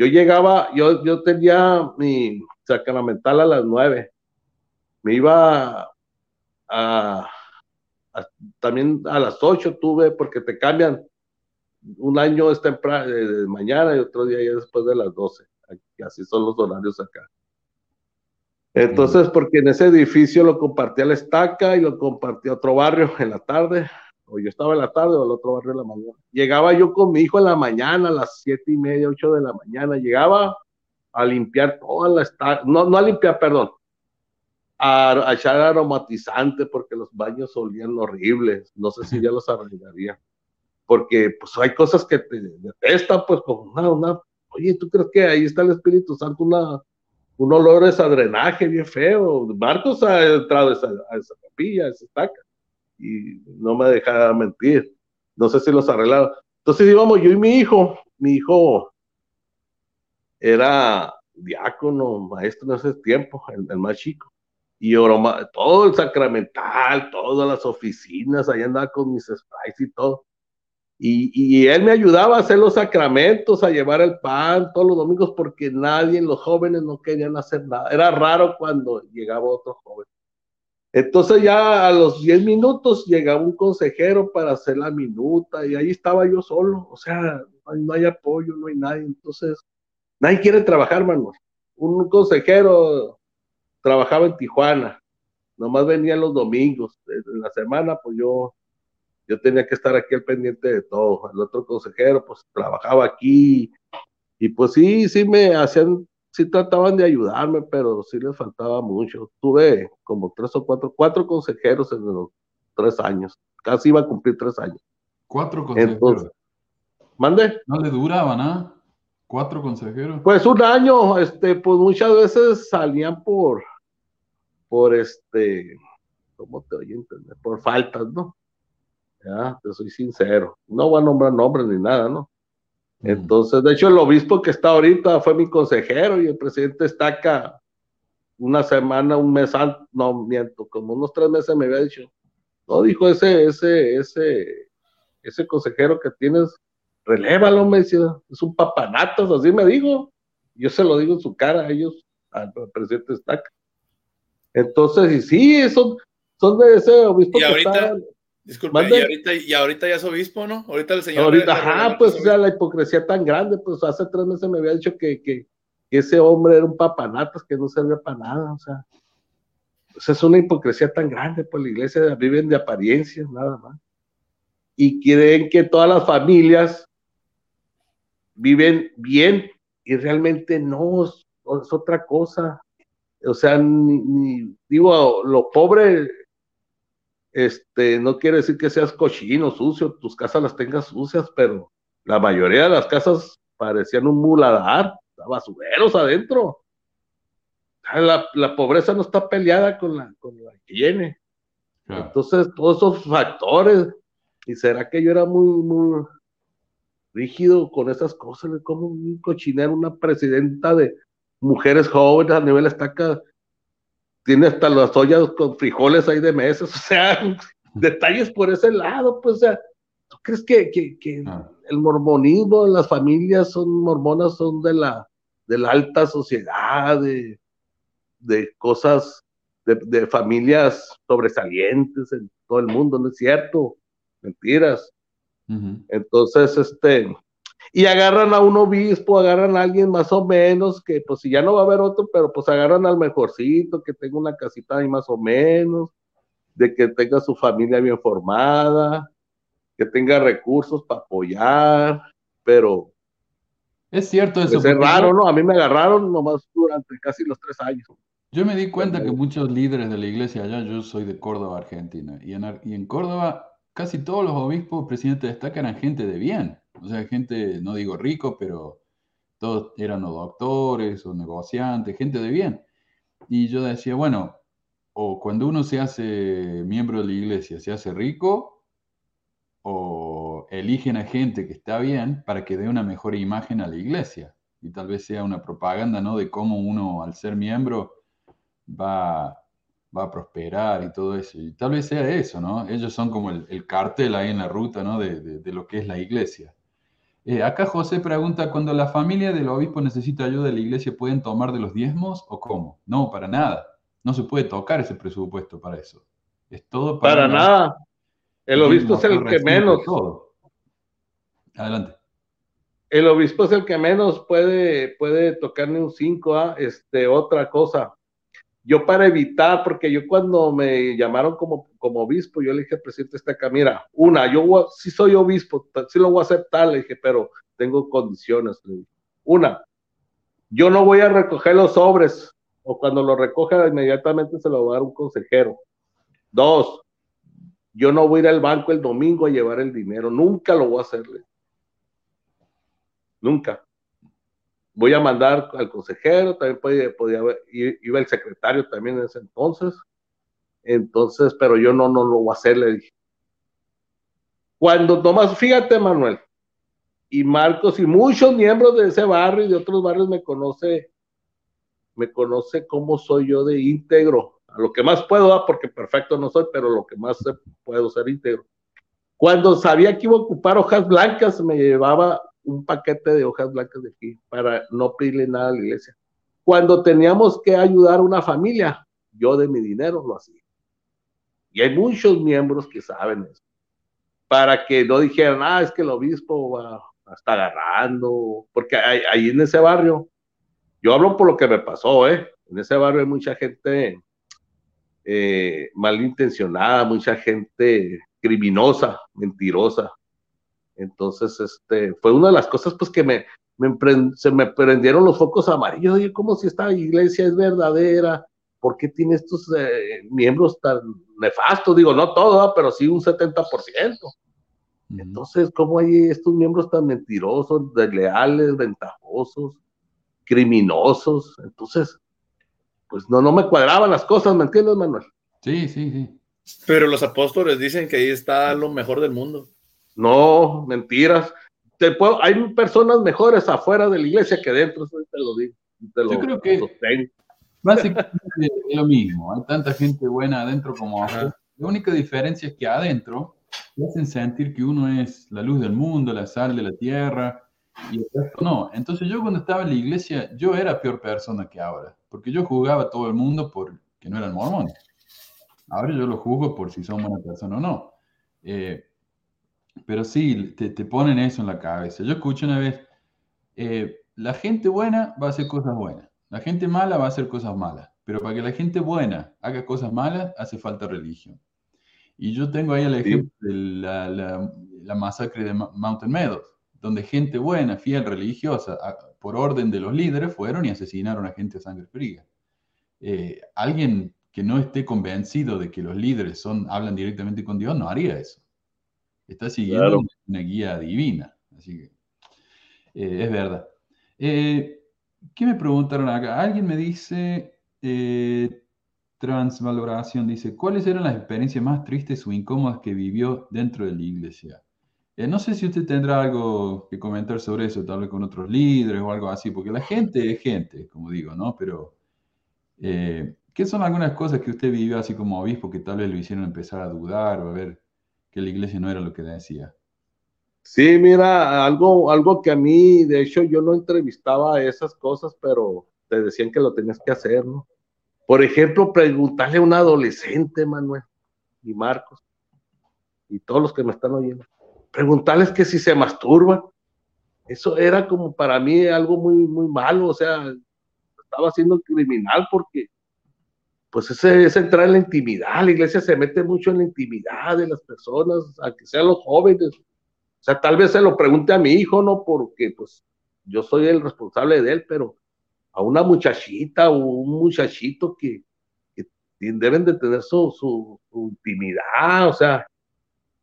Yo llegaba, yo, yo tenía mi sacramental a las nueve. Me iba a, también a las ocho tuve, porque te cambian. Un año es temprano, de mañana y otro día ya después de las doce. Así son los horarios acá. Entonces, porque en ese edificio lo compartía la estaca y lo compartía otro barrio en la tarde, o yo estaba en la tarde o el otro barrio en la mañana. Llegaba yo con mi hijo en la mañana, a las siete y media, ocho de la mañana, llegaba a limpiar toda la estaca, no, no a limpiar, perdón, a, echar aromatizante porque los baños olían horribles, no sé si ya los arreglaría, porque pues hay cosas que te detestan, pues como una, una, oye, ¿tú crees que ahí está el Espíritu Santo? Una, un olor esa drenaje bien feo, Marcos ha entrado a esa, a esa capilla, a esa estaca, y no me deja mentir. No sé si los arreglaron. Entonces íbamos yo y mi hijo, mi hijo era diácono, maestro en ese tiempo, el, más chico. Y todo el sacramental, todas las oficinas, ahí andaba con mis sprays y todo. Y, y, él me ayudaba a hacer los sacramentos, a llevar el pan todos los domingos, porque nadie, los jóvenes no querían hacer nada. Era raro cuando llegaba otro joven. Entonces ya a los 10 minutos llegaba un consejero para hacer la minuta y ahí estaba yo solo, o sea, no hay, apoyo, no hay nadie, entonces nadie quiere trabajar, mano. Un consejero trabajaba en Tijuana, nomás venía los domingos, en la semana pues yo, yo tenía que estar aquí al pendiente de todo, el otro consejero pues trabajaba aquí. Y pues sí, sí me hacían sí trataban de ayudarme, pero sí les faltaba mucho. Tuve como tres o cuatro, cuatro consejeros en los tres años. Casi iba a cumplir tres años. Cuatro consejeros. ¿Mande? No le duraban, ¿ah? Cuatro consejeros. Pues un año, este, pues muchas veces salían por, por este, ¿cómo te oye entender? Por faltas, ¿no? Ya, te soy sincero. No voy a nombrar nombres ni nada, ¿no? Entonces, de hecho, el obispo que está ahorita fue mi consejero y el presidente está acá una semana, un mes antes, no miento, como unos tres meses me había dicho, no, dijo ese, ese, ese, ese consejero que tienes, relévalo, me decía, es un papanatas, así me dijo. Yo se lo digo en su cara a ellos, al presidente Estaca. Entonces, y sí, son, son de ese obispo que está Disculpa, y ahorita, y ahorita, ya es obispo, ¿no? Ahorita el señor. Ahorita, ajá, pues, o sea, la hipocresía tan grande, pues hace tres meses me había dicho que, que, ese hombre era un papanatas, que no servía para nada, o sea. Pues es una hipocresía tan grande, pues la iglesia viven de apariencias, nada más. Y creen que todas las familias viven bien y realmente no, es, otra cosa. O sea, ni, digo, lo pobre este, no quiere decir que seas cochino, sucio, tus casas las tengas sucias, pero la mayoría de las casas parecían un muladar, basureros adentro. La, la, pobreza no está peleada con la, con la higiene. Entonces, todos esos factores, y será que yo era muy, muy rígido con esas cosas, como un cochinero, una presidenta de mujeres jóvenes a nivel estaca tiene hasta las ollas con frijoles ahí de mesas, o sea, detalles por ese lado, pues, o sea, ¿tú crees que, que, que ah. el mormonismo, las familias son mormonas, son de la, de la alta sociedad, de, de cosas, de, de, familias sobresalientes en todo el mundo, no es cierto, mentiras. Entonces, este, y agarran a un obispo, agarran a alguien más o menos, que pues si ya no va a haber otro, pero pues agarran al mejorcito, que tenga una casita ahí más o menos, de que tenga su familia bien formada, que tenga recursos para apoyar, pero... Es cierto eso. Pues, es raro, ¿no? A mí me agarraron nomás durante casi los tres años. Yo me di cuenta que muchos líderes de la iglesia allá, yo soy de Córdoba, Argentina, y en, y en Córdoba casi todos los obispos, presidentes de destaca eran gente de bien, o sea, gente, no digo rico, pero todos eran o doctores o negociantes, gente de bien. Y yo decía, bueno, o cuando uno se hace miembro de la iglesia, se hace rico, o eligen a gente que está bien para que dé una mejor imagen a la iglesia. Y tal vez sea una propaganda, ¿no? De cómo uno, al ser miembro, va, va a prosperar y todo eso. Y tal vez sea eso, ¿no? Ellos son como el, cartel ahí en la ruta, ¿no? De, lo que es la iglesia. Eh, acá José pregunta, cuando la familia del obispo necesita ayuda de la iglesia, ¿pueden tomar de los diezmos o cómo? No, para nada. No se puede tocar ese presupuesto para eso. Es todo para... Para nada. El obispo es el que menos. Adelante. El obispo es el que menos puede, puede tocarme un 5 a este, otra cosa yo para evitar, porque yo cuando me llamaron como, como obispo, yo le dije al presidente esta acá, mira, una, yo sí soy obispo, sí lo voy a aceptar, le dije, pero tengo condiciones. Una, yo no voy a recoger los sobres, o cuando lo recoja inmediatamente se lo va a dar un consejero. Dos, yo no voy a ir al banco el domingo a llevar el dinero, nunca lo voy a hacerle. Nunca voy a mandar al consejero, también podía, podía iba el secretario también en ese entonces, entonces, pero yo no, no lo voy a hacer, le dije. Cuando Tomás, fíjate Manuel, y Marcos y muchos miembros de ese barrio y de otros barrios me conoce, me conoce cómo soy yo de íntegro, a lo que más puedo, porque perfecto no soy, pero lo que más puedo ser íntegro. Cuando sabía que iba a ocupar hojas blancas, me llevaba un paquete de hojas blancas de aquí para no pedirle nada a la iglesia. Cuando teníamos que ayudar a una familia, yo de mi dinero lo hacía. Y hay muchos miembros que saben eso. Para que no dijeran, ah, es que el obispo va, está agarrando, porque ahí en ese barrio, yo hablo por lo que me pasó, ¿eh? En ese barrio hay mucha gente eh, malintencionada, mucha gente criminosa, mentirosa, entonces, este, fue una de las cosas pues que me, se me prendieron los focos amarillos, oye, como si esta iglesia es verdadera, ¿por qué tiene estos eh, miembros tan nefastos? Digo, no todo, pero sí un 70%. Entonces, ¿cómo hay estos miembros tan mentirosos, desleales, ventajosos, criminosos? Entonces, pues no, no me cuadraban las cosas, ¿me entiendes, Manuel? Sí, sí, sí. Pero los apóstoles dicen que ahí está lo mejor del mundo. No, mentiras. Te puedo, hay personas mejores afuera de la iglesia que dentro, eso te lo digo. Yo creo que básicamente es lo mismo. Hay tanta gente buena adentro como afuera. La única diferencia es que adentro te hacen sentir que uno es la luz del mundo, la sal de la tierra, y el resto no. Entonces yo cuando estaba en la iglesia, yo era peor persona que ahora, porque yo jugaba a todo el mundo por que no eran mormones. Ahora yo lo juzgo por si son buena persona o no. Eh, pero sí, te, te, ponen eso en la cabeza. Yo escuché una vez, eh, la gente buena va a hacer cosas buenas, la gente mala va a hacer cosas malas, pero para que la gente buena haga cosas malas hace falta religión. Y yo tengo ahí el ejemplo de la, la, masacre de Mountain Meadows, donde gente buena, fiel, religiosa, por orden de los líderes, fueron y asesinaron a gente a sangre fría. Eh, alguien que no esté convencido de que los líderes son, hablan directamente con Dios no haría eso. Está siguiendo una guía divina. Así que eh, es verdad. Eh, ¿Qué me preguntaron acá? Alguien me dice, eh, transvaloración, dice, ¿cuáles eran las experiencias más tristes o incómodas que vivió dentro de la iglesia? no sé si usted tendrá algo que comentar sobre eso, tal vez con otros líderes o algo así, porque la gente es gente, como digo, ¿no? Pero, ¿qué son algunas cosas que usted vivió así como obispo que tal vez lo hicieron empezar a dudar o a ver que la iglesia no era lo que decía. Sí, mira, algo, algo que a mí, de hecho, yo no entrevistaba esas cosas, pero te decían que lo tenías que hacer, ¿no? Por ejemplo, preguntarle a un adolescente, Manuel, y Marcos, y todos los que me están oyendo, preguntarles que si se masturban. eso era como para mí algo muy, muy malo, o sea, estaba siendo criminal porque pues ese es entrar en la intimidad, la iglesia se mete mucho en la intimidad de las personas, aunque sean los jóvenes. O sea, tal vez se lo pregunte a mi hijo, ¿no? Porque pues yo soy el responsable de él, pero a una muchachita o un muchachito que, deben de tener su, su, intimidad, o sea,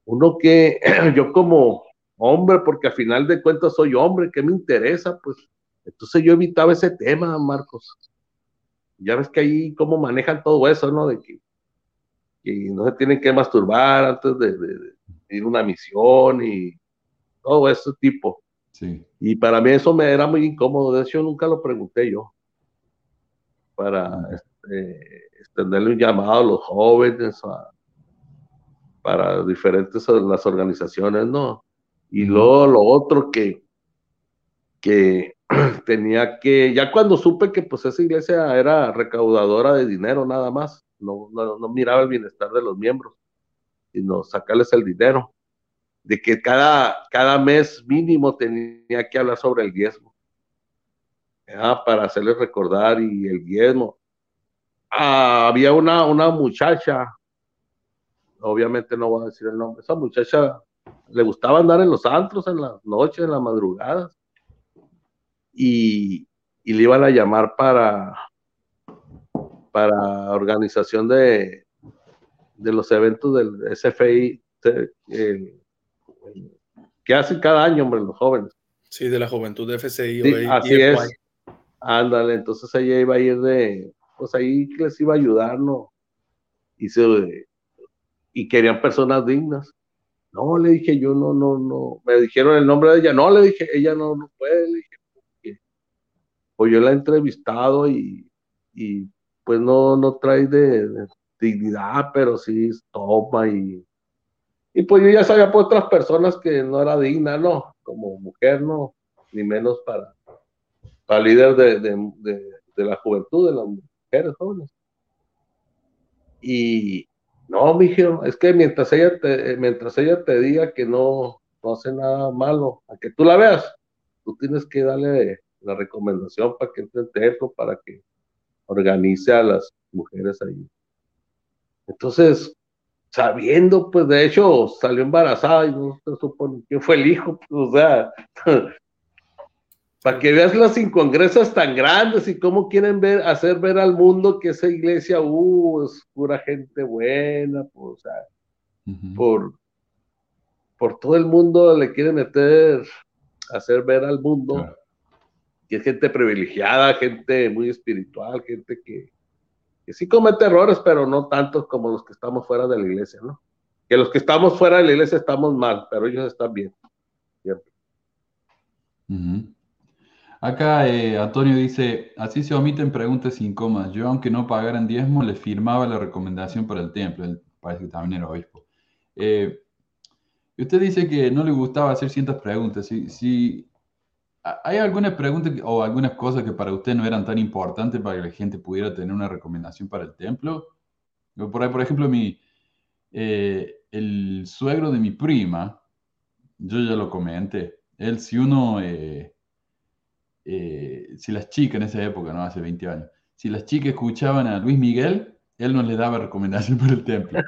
uno que yo como hombre, porque al final de cuentas soy hombre, ¿qué me interesa? Pues entonces yo evitaba ese tema, Marcos. Ya ves que ahí cómo manejan todo eso, ¿no? De que, no se tienen que masturbar antes de, ir a una misión y todo ese tipo. Sí. Y para mí eso me era muy incómodo, de hecho nunca lo pregunté yo. Para este, extenderle un llamado a los jóvenes, para diferentes las organizaciones, ¿no? Y luego lo otro que, que tenía que, ya cuando supe que pues esa iglesia era recaudadora de dinero nada más, no, no, miraba el bienestar de los miembros, sino sacarles el dinero, de que cada, cada mes mínimo tenía que hablar sobre el diezmo, para hacerles recordar y el diezmo. Ah, había una, una muchacha, obviamente no voy a decir el nombre, esa muchacha le gustaba andar en los antros en las noches, en las madrugadas, y, le iban a llamar para, para organización de, de los eventos del SFI que hacen cada año, hombre, los jóvenes. Sí, de la juventud de FCI. así es. Ándale, entonces ella iba a ir de, pues ahí les iba a ayudar, ¿no? Y, se, y querían personas dignas. No, le dije yo, no, no, no. Me dijeron el nombre de ella. No, le dije, ella no, no puede. Le dije, pues yo la he entrevistado y, pues no, no trae de, dignidad, pero sí toma y, y pues yo ya sabía por otras personas que no era digna, no, como mujer, no, ni menos para, para líder de, la juventud, de las mujeres jóvenes. Y no, mijo, es que mientras ella te, mientras ella te diga que no, no hace nada malo, a que tú la veas, tú tienes que darle la recomendación para que entre templo, para que organice a las mujeres ahí. Entonces, sabiendo, pues de hecho salió embarazada y no se supone quién fue el hijo, pues, o sea, para que veas las incongruencias tan grandes y cómo quieren ver, hacer ver al mundo que esa iglesia, uh, es pura gente buena, pues, o sea, por, por todo el mundo le quieren meter, hacer ver al mundo que es gente privilegiada, gente muy espiritual, gente que, que sí comete errores, pero no tantos como los que estamos fuera de la iglesia, ¿no? Que los que estamos fuera de la iglesia estamos mal, pero ellos están bien. Acá eh, Antonio dice, así se omiten preguntas sin comas. Yo, aunque no pagaran diezmo, le firmaba la recomendación para el templo. Él parece que también era obispo. Eh, usted dice que no le gustaba hacer ciertas preguntas. Si, si ¿Hay algunas preguntas o algunas cosas que para usted no eran tan importantes para que la gente pudiera tener una recomendación para el templo? Por, por ejemplo, mi, eh, el suegro de mi prima, yo ya lo comenté, él si uno, eh, eh, si las chicas en esa época, no hace 20 años, si las chicas escuchaban a Luis Miguel, él no les daba recomendación para el templo.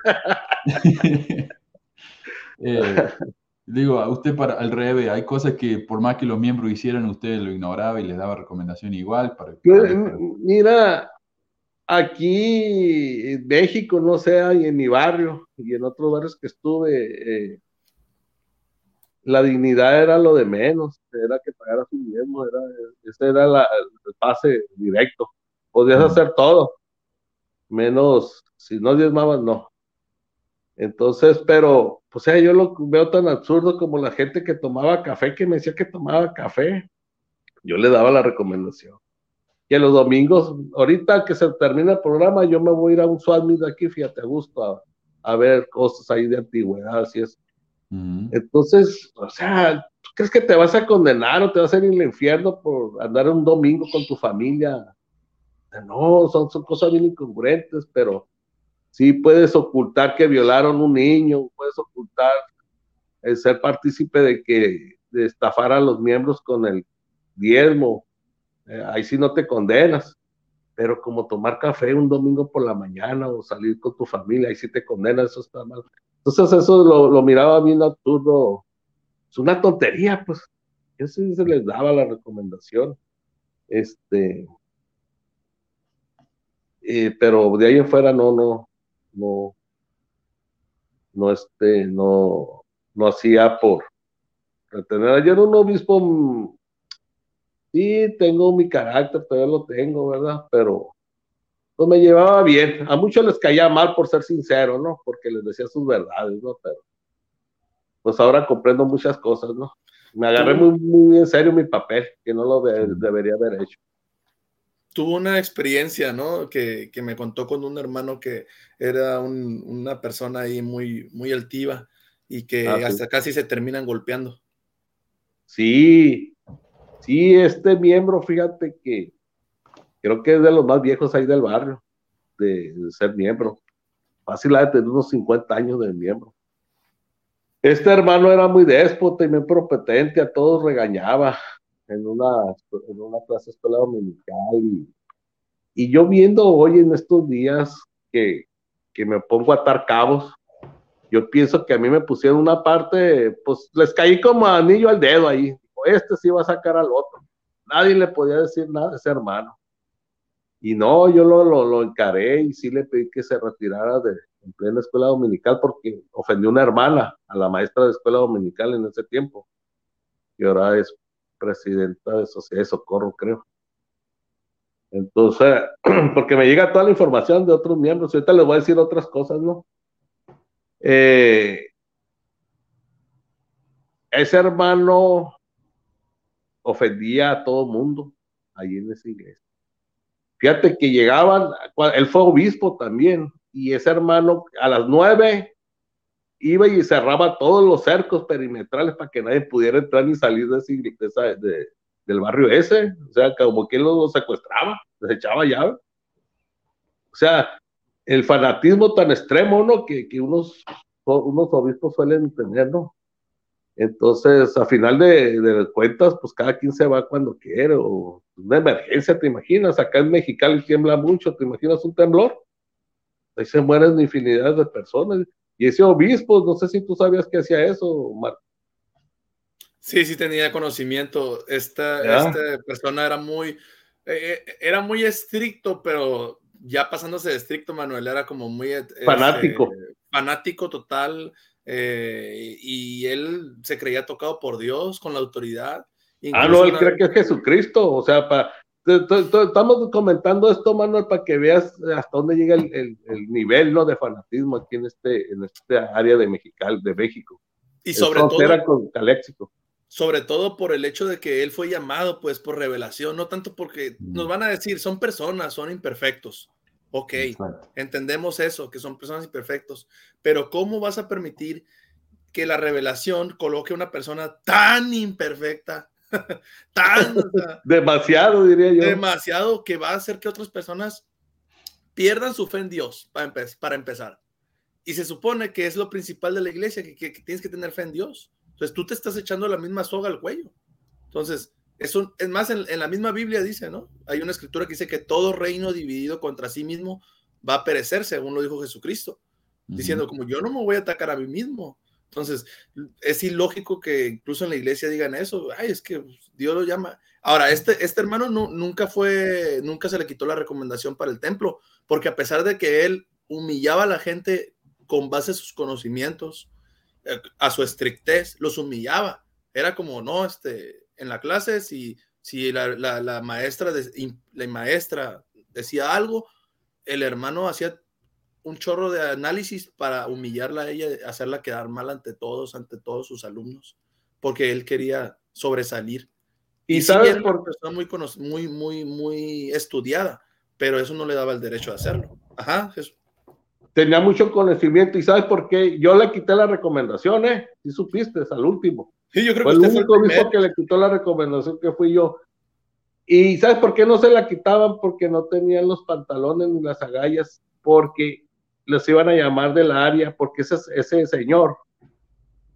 Digo, a usted para al revés, hay cosas que por más que los miembros hicieran, usted lo ignoraba y les daba recomendación igual. Para, Mira, aquí en México, no sé, y en mi barrio y en otros barrios que estuve, eh, la dignidad era lo de menos, era que pagara su diezmo, era, ese era el pase directo. Podías hacer todo, menos si no diezmabas, no. Entonces, pero, pues, sea, yo lo veo tan absurdo como la gente que tomaba café, que me decía que tomaba café. Yo le daba la recomendación. Y en los domingos, ahorita que se termina el programa, yo me voy a ir a un Swami de aquí, fíjate, a gusto, a, ver cosas ahí de antigüedad, así es. Entonces, o sea, ¿crees que te vas a condenar o te vas a ir al infierno por andar un domingo con tu familia? No, son, son cosas bien incongruentes, pero Sí, puedes ocultar que violaron un niño, puedes ocultar el ser partícipe de que estafar a los miembros con el diezmo, eh, ahí sí no te condenas, pero como tomar café un domingo por la mañana o salir con tu familia, ahí sí te condenas, eso está mal. Entonces eso lo, miraba bien absurdo, es una tontería, pues, eso se les daba la recomendación, este, eh, pero de ahí en fuera no, no, no, no, este, no, no hacía por retener. Ayer un obispo, mm, sí, tengo mi carácter, todavía lo tengo, ¿verdad? Pero pues me llevaba bien. A muchos les caía mal por ser sincero, ¿no? Porque les decía sus verdades, ¿no? Pero pues ahora comprendo muchas cosas, ¿no? Me agarré muy, muy en serio mi papel, que no lo debería haber hecho tuvo una experiencia, ¿no? Que, me contó con un hermano que era una persona ahí muy, muy altiva y que ah, hasta casi se terminan golpeando. Sí, sí, este miembro, fíjate que creo que es de los más viejos ahí del barrio, de, ser miembro. Fácil de tener unos 50 años de miembro. Este hermano era muy déspota y muy propetente, a todos regañaba en una, en una clase escuela dominical y, y yo viendo hoy en estos días que, que me pongo a atar cabos, yo pienso que a mí me pusieron una parte, pues les caí como anillo al dedo ahí. Este sí va a sacar al otro. Nadie le podía decir nada a ese hermano. Y no, yo lo, lo, lo encaré y sí le pedí que se retirara de en plena escuela dominical porque ofendió una hermana, a la maestra de escuela dominical en ese tiempo. Y ahora es presidenta de Sociedad de Socorro, creo. Entonces, porque me llega toda la información de otros miembros, ahorita les voy a decir otras cosas, ¿no? Eh, ese hermano ofendía a todo mundo ahí en esa iglesia. Fíjate que llegaban, él fue obispo también, y ese hermano a las nueve iba y cerraba todos los cercos perimetrales para que nadie pudiera entrar ni salir de, del barrio ese. O sea, como que lo secuestraba, les echaba llave. O sea, el fanatismo tan extremo, ¿no? Que, que unos, unos obispos suelen tener, ¿no? Entonces, a final de, de, cuentas, pues cada quien se va cuando quiere, o una emergencia, ¿te imaginas? Acá en Mexicali tiembla mucho, ¿te imaginas un temblor? Ahí se mueren infinidad de personas. Y ese obispo, no sé si tú sabías que hacía eso, Marco. Sí, sí tenía conocimiento. Esta, esta persona era muy, eh, eh, era muy estricto, pero ya pasándose de estricto, Manuel, era como muy... Este, fanático. fanático total. Eh, y él se creía tocado por Dios con la autoridad. ah, no, él cree que es Jesucristo. O sea, para, estamos comentando esto, Manuel, para que veas hasta dónde llega el, nivel ¿no? de fanatismo aquí en este, en este área de Mexicali, de México. Y sobre todo. con Caléxico sobre todo por el hecho de que él fue llamado pues por revelación, no tanto porque nos van a decir, son personas, son imperfectos. Ok, entendemos eso, que son personas imperfectos, pero ¿cómo vas a permitir que la revelación coloque a una persona tan imperfecta, tan... demasiado, diría yo. Demasiado que va a hacer que otras personas pierdan su fe en Dios, para, para empezar. Y se supone que es lo principal de la iglesia, que tienes que tener fe en Dios. Entonces tú te estás echando la misma soga al cuello. Entonces, es, es más, en, la misma Biblia dice, ¿no? Hay una escritura que dice que todo reino dividido contra sí mismo va a perecer, según lo dijo Jesucristo, diciendo como yo no me voy a atacar a mí mismo. Entonces, es ilógico que incluso en la iglesia digan eso, ay, es que Dios lo llama. Ahora, este, este hermano no, nunca fue, nunca se le quitó la recomendación para el templo, porque a pesar de que él humillaba a la gente con base a sus conocimientos, a su estrictez, los humillaba. Era como, no, este, en la clase, si, si la, la, maestra, de, la maestra decía algo, el hermano hacía un chorro de análisis para humillarla a ella, hacerla quedar mal ante todos, ante todos sus alumnos, porque él quería sobresalir. Y, sabes, por persona muy, muy, muy, muy estudiada, pero eso no le daba el derecho de hacerlo. Ajá, Jesús tenía mucho conocimiento y ¿sabes por qué? Yo le quité la recomendación, ¿eh? Si supiste, al último. Sí, yo creo fue que el único obispo que le quitó la recomendación que fui yo. ¿Y sabes por qué no se la quitaban? Porque no tenían los pantalones ni las agallas, porque les iban a llamar del área, porque ese, ese señor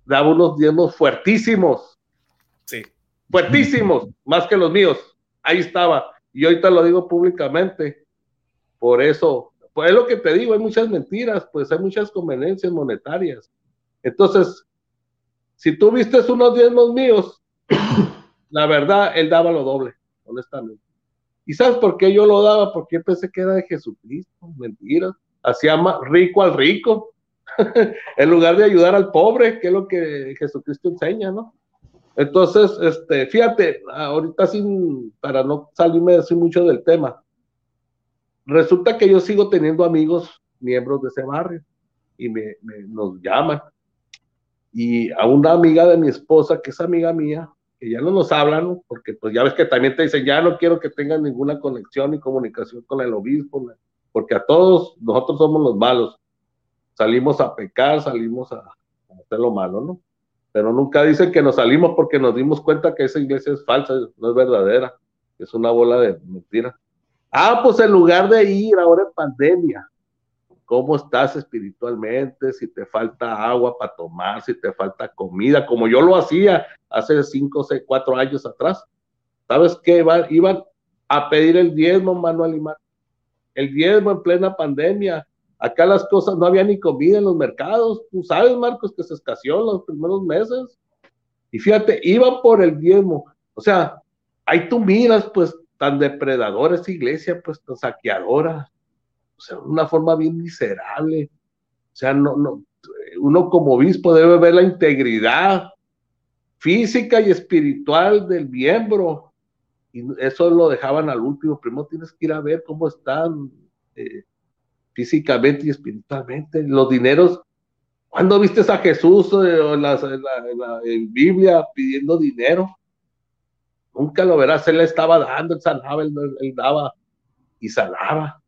daba unos diezmos fuertísimos. Sí. Fuertísimos, más que los míos. Ahí estaba. Y ahorita lo digo públicamente. Por eso, pues es lo que te digo, hay muchas mentiras, pues hay muchas conveniencias monetarias. Entonces, si tú viste unos diezmos míos, la verdad, él daba lo doble, honestamente. ¿Y sabes por qué yo lo daba? Porque pensé que era de Jesucristo, mentiras. Hacía más rico al rico, en lugar de ayudar al pobre, que es lo que Jesucristo enseña, ¿no? Entonces, este, fíjate, ahorita sin, para no salirme de mucho del tema, resulta que yo sigo teniendo amigos, miembros de ese barrio, y me, nos llaman. Y a una amiga de mi esposa, que es amiga mía, que ya no nos hablan, porque pues ya ves que también te dicen, ya no quiero que tengan ninguna conexión ni comunicación con el obispo, porque a todos nosotros somos los malos. Salimos a pecar, salimos a, hacer lo malo, ¿no? Pero nunca dicen que nos salimos porque nos dimos cuenta que esa iglesia es falsa, no es verdadera, es una bola de mentiras. Ah, pues en lugar de ir ahora en pandemia, cómo estás espiritualmente, si te falta agua para tomar, si te falta comida, como yo lo hacía hace cinco, seis, cuatro años atrás. ¿Sabes qué? Iban, a pedir el diezmo, Manuel Mar. El diezmo en plena pandemia. Acá las cosas, no había ni comida en los mercados. Tú sabes, Marcos, que se escaseó en los primeros meses. Y fíjate, iban por el diezmo. O sea, ahí tú miras, pues, tan depredadora esa iglesia, pues, tan saqueadora o sea, una forma bien miserable. O sea, no, no, uno como obispo debe ver la integridad física y espiritual del miembro. Y eso lo dejaban al último. Primero tienes que ir a ver cómo están eh, físicamente y espiritualmente. Los dineros. ¿Cuándo viste a Jesús eh, en, la, Biblia pidiendo dinero? Nunca lo verás. Él le estaba dando, él sanaba, él daba y sanaba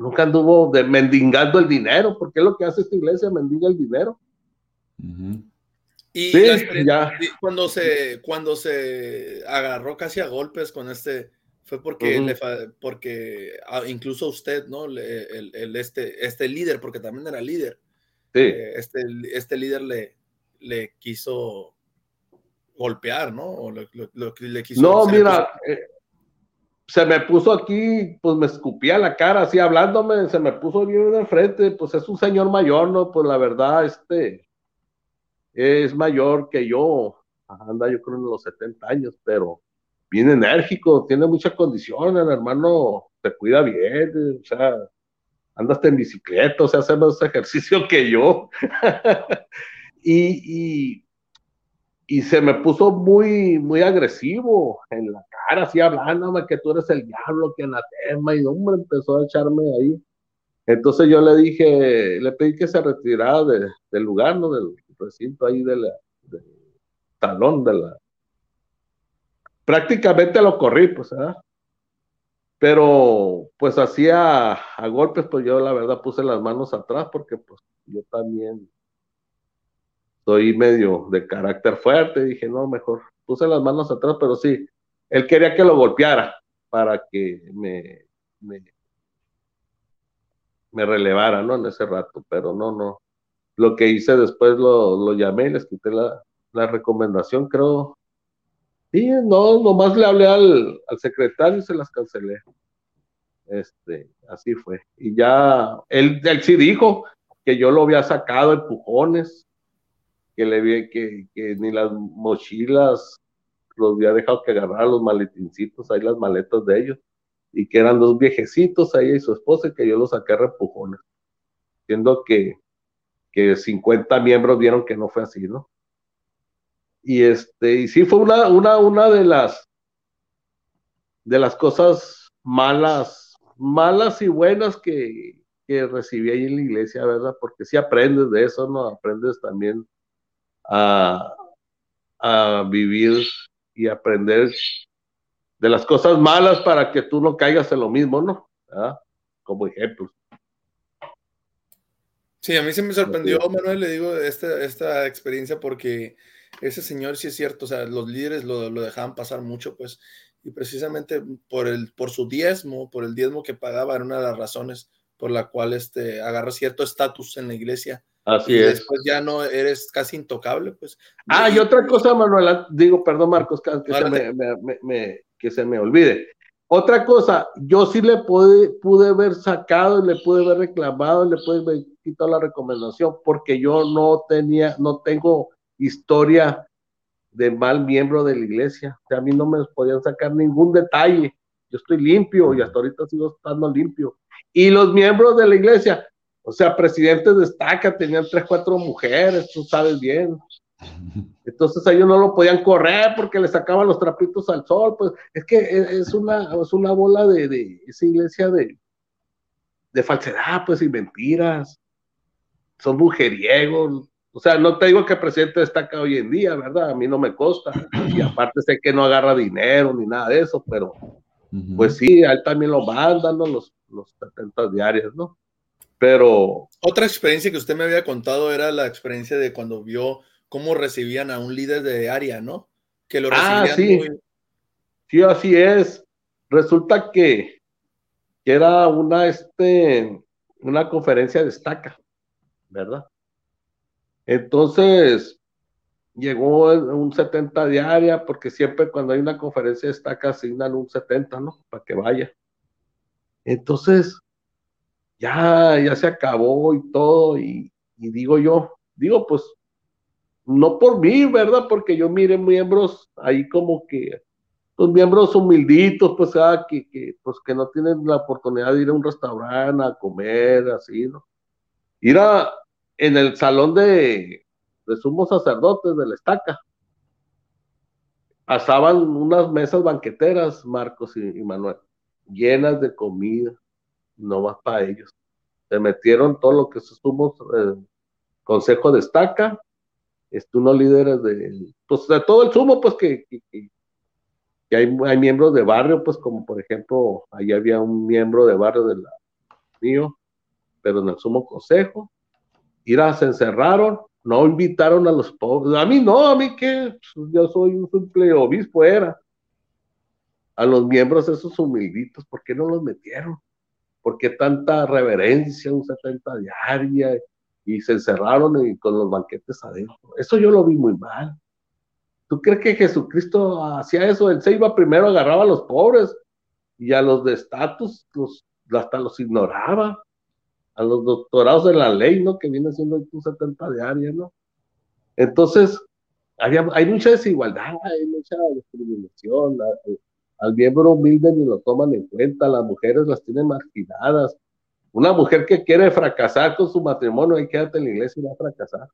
nunca anduvo de mendigando el dinero, porque es lo que hace esta iglesia, mendiga el dinero. Y cuando se cuando se agarró casi a golpes con este fue porque le, porque ah, incluso usted, ¿no? el, este este líder, porque también era líder. Eh, este, este líder le, le quiso golpear, ¿no? O le, quiso no, mira, eh, se me puso aquí, pues me escupía la cara, así hablándome, se me puso bien de frente, pues es un señor mayor, ¿no? Pues la verdad, este, es mayor que yo, anda yo creo en los 70 años, pero bien enérgico, tiene mucha condición, el hermano se cuida bien, o sea, andas en bicicleta, o sea, hace más ejercicio que yo. y, y se me puso muy, muy agresivo en la cara, así hablándome que tú eres el diablo, que anatema, y hombre, empezó a echarme ahí. Entonces yo le dije, le pedí que se retirara del lugar, ¿no? Recinto ahí del talón de la... Prácticamente lo corrí, pues, ¿verdad? Pero, pues, hacía a golpes, pues yo la verdad puse las manos atrás porque, pues, yo también soy medio de carácter fuerte, dije, no, mejor puse las manos atrás, pero sí, él quería que lo golpeara para que me, me, relevara, ¿no? En ese rato, pero no, no. Lo que hice después lo, llamé, les quité la, la recomendación, creo. Y no, nomás le hablé al, secretario y se las cancelé. Este, así fue. Y ya, él, él sí dijo que yo lo había sacado empujones, que le vi que, ni las mochilas los había dejado que agarrar los maletincitos, ahí las maletas de ellos, y que eran dos viejecitos, ella y su esposa, y que yo los saqué repujones, siendo que, que 50 miembros vieron que no fue así, ¿no? Y este, y sí fue una, una, una de las de las cosas malas, malas y buenas que, que recibí ahí en la iglesia, ¿verdad? Porque si aprendes de eso, ¿no? Aprendes también a, vivir y aprender de las cosas malas para que tú no caigas en lo mismo, ¿no? Como ejemplo. Sí, a mí se me sorprendió, Manuel, le digo, esta, esta experiencia porque ese señor sí es cierto, o sea, los líderes lo, lo, dejaban pasar mucho, pues, y precisamente por, el, por su diezmo, por el diezmo que pagaba, era una de las razones por la cual este, agarra cierto estatus en la iglesia Así y es. después ya no eres casi intocable, pues. Ah, y otra cosa, Manuel, digo, perdón, Marcos, que, que se me, me- me- que se me olvide. Otra cosa, yo sí le pude, pude haber sacado, le pude haber reclamado, le pude haber quitado la recomendación, porque yo no tenía, no tengo historia de mal miembro de la iglesia. O sea, a mí no me podían sacar ningún detalle. Yo estoy limpio y hasta ahorita sigo estando limpio. Y los miembros de la iglesia, o sea, presidentes de estaca, tenían tres, cuatro mujeres, tú sabes bien. Entonces ellos no lo podían correr porque le sacaban los trapitos al sol, pues es que es es una, es una bola de, de esa iglesia de, de falsedad, pues y mentiras. Son mujeriegos. O sea, no te digo que el presidente destaca hoy en día, ¿verdad? A mí no me consta. Y aparte sé que no agarra dinero ni nada de eso, pero pues sí, a él también lo mandan, ¿no? Los, los 70 diarios, ¿no? Pero Otra experiencia que usted me había contado era la experiencia de cuando vio cómo recibían a un líder de área, ¿no? Que lo Ah, recibían sí. muy- Sí, así es. Resulta que, que era una, este, una conferencia de estaca, ¿verdad? Entonces, llegó un 70 diaria, porque siempre cuando hay una conferencia de estaca asignan un 70, ¿no? Para que vaya. Entonces, ya, ya se acabó y todo, y, digo yo, digo, pues, no por mí, ¿verdad? Porque yo miré miembros ahí como que los miembros humilditos, pues, ah, que, que, pues, que no tienen la oportunidad de ir a un restaurante a comer, así, ¿no? Ir a, en el salón de, de sumos sacerdotes de la estaca, pasaban unas mesas banqueteras, Marcos y, Manuel, llenas de comida, no más para ellos. Se metieron todo lo que sumos, eh, consejo de estaca, este, unos líderes de, pues, de todo el sumo, pues, que que hay, hay miembros de barrio, pues como por ejemplo, ahí había un miembro de barrio de la mío, pero en el sumo consejo, irá, se encerraron, no invitaron a los pobres, a mí no, a mí que pues, yo soy un simple obispo, era, a los miembros esos humilditos, ¿por qué no los metieron? ¿Por qué tanta reverencia, un 70 diaria, y se encerraron y con los banquetes adentro? Eso yo lo vi muy mal. ¿Tú crees que Jesucristo hacía eso? Él se iba primero, agarraba a los pobres y a los de estatus, los, hasta los ignoraba. A los doctorados de la ley, ¿no? Que viene siendo un 70 diaria, ¿no? Entonces, hay mucha desigualdad, hay mucha discriminación. Al, al miembro humilde ni lo toman en cuenta, las mujeres las tienen marginadas. Una mujer que quiere fracasar con su matrimonio, ahí quédate en la iglesia y va a fracasar.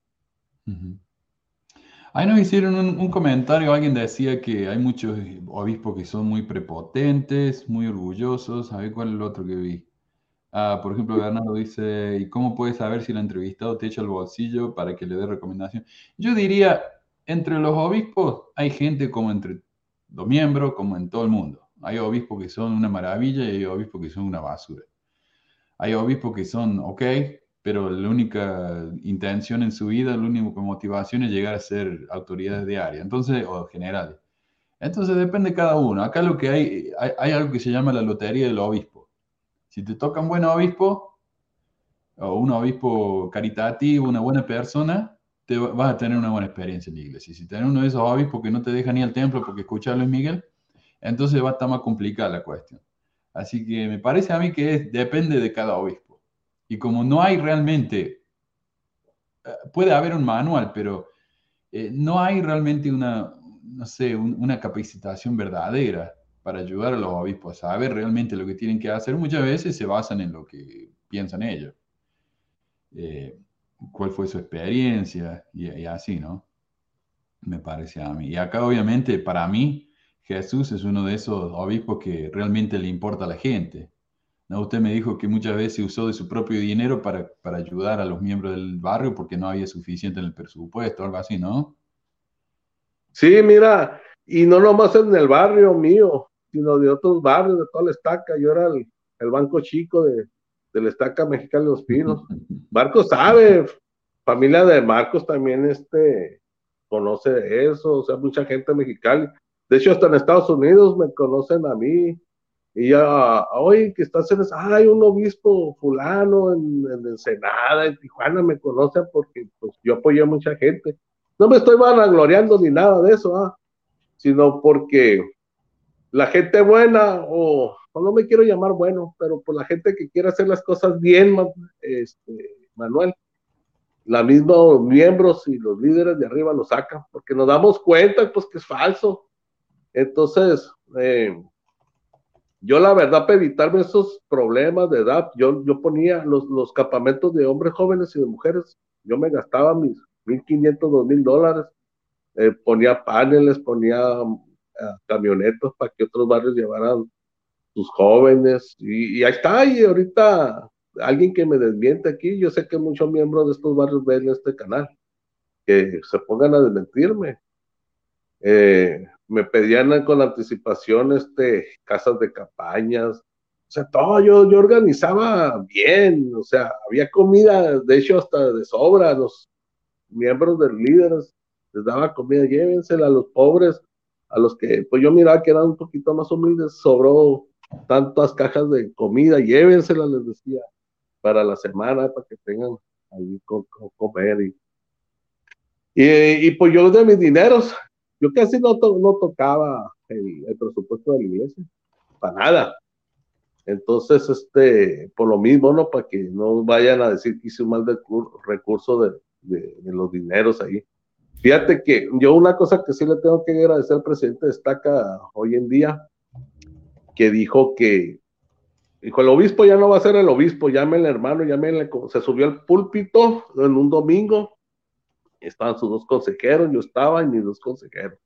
Ujú. Ahí nos hicieron un, un comentario, alguien decía que hay muchos obispos que son muy prepotentes, muy orgullosos. A ver cuál es el otro que vi. Ah, por ejemplo, Bernardo dice, ¿y cómo puedes saber si el entrevistado te echa el bolsillo para que le dé recomendación? Yo diría, entre los obispos hay gente como entre los miembros, como en todo el mundo. Hay obispos que son una maravilla y hay obispos que son una basura. Hay obispos que son ok, pero la única intención en su vida, la única motivación es llegar a ser autoridades de área, entonces, o generales. Entonces depende de cada uno. Acá lo que hay, hay, hay algo que se llama la lotería del obispo. Si te toca un buen obispo, o un obispo caritativo, una buena persona, te va- vas a tener una buena experiencia en la iglesia. Si tenés uno de esos obispos que no te deja ni al templo porque escucha a Luis Miguel, entonces va a estar más complicada la cuestión. Así que me parece a mí que depende de cada obispo. Y como no hay realmente, eh, puede haber un manual, pero eh, no hay realmente una, no sé, un- una capacitación verdadera para ayudar a los obispos a saber realmente lo que tienen que hacer. Muchas veces se basan en lo que piensan ellos. Eh, cuál fue su experiencia y, y así, ¿no? Me parece a mí. Y acá obviamente para mí Jesús es uno de esos obispos que realmente le importa a la gente. ¿no? Usted me dijo que muchas veces usó de su propio dinero para, para ayudar a los miembros del barrio porque no había suficiente en el presupuesto, algo así, ¿no? Sí, mira, y no nomás en el barrio mío, sino de otros barrios, de toda la estaca. Yo era el, el banco chico de, de la estaca mexicana de los Pinos. Marcos sabe, familia de Marcos también este, conoce eso, o sea, mucha gente mexicana. De hecho, hasta en Estados Unidos me conocen a mí. Y ya, hoy que estás en esa, hay un obispo fulano en, en Ensenada, en Tijuana, me conocen porque pues, yo apoyé a mucha gente. No me estoy vanagloriando ni nada de eso, ¿ah? sino porque la gente buena, o, no me quiero llamar bueno, pero por la gente que quiere hacer las cosas bien, este, Manuel, la misma miembros y los líderes de arriba lo sacan, porque nos damos cuenta pues que es falso. Entonces, eh, yo la verdad para evitarme esos problemas de edad, yo, yo ponía los, los campamentos de hombres jóvenes y de mujeres, yo me gastaba mis 1.500, 2.000 dólares, eh, ponía paneles, ponía camionetas para que otros barrios llevaran sus jóvenes, y, y ahí está, y ahorita alguien que me desmiente aquí, yo sé que muchos miembros de estos barrios ven este canal, que se pongan a desmentirme. Eh, me pedían con anticipación este, casas de campañas, o sea, todo yo, yo organizaba bien, o sea, había comida, de hecho, hasta de sobra, los miembros del líderes les daba comida, llévensela a los pobres, a los que, pues yo miraba que eran un poquito más humildes, sobró tantas cajas de comida, llévensela, les decía para la semana, para que tengan ahí con, comer. Y, y, pues yo de mis dineros, yo casi no, no tocaba el, presupuesto de la iglesia, para nada. Entonces, este, por lo mismo, ¿no? Para que no vayan a decir que hice un mal de recurso de, de, los dineros ahí. Fíjate que yo una cosa que sí le tengo que agradecer al presidente destaca hoy en día, que dijo que Dijo, el obispo ya no va a ser el obispo, llámenle hermano, llámenle. Se subió al púlpito en un domingo, estaban sus dos consejeros, yo estaba y mis dos consejeros.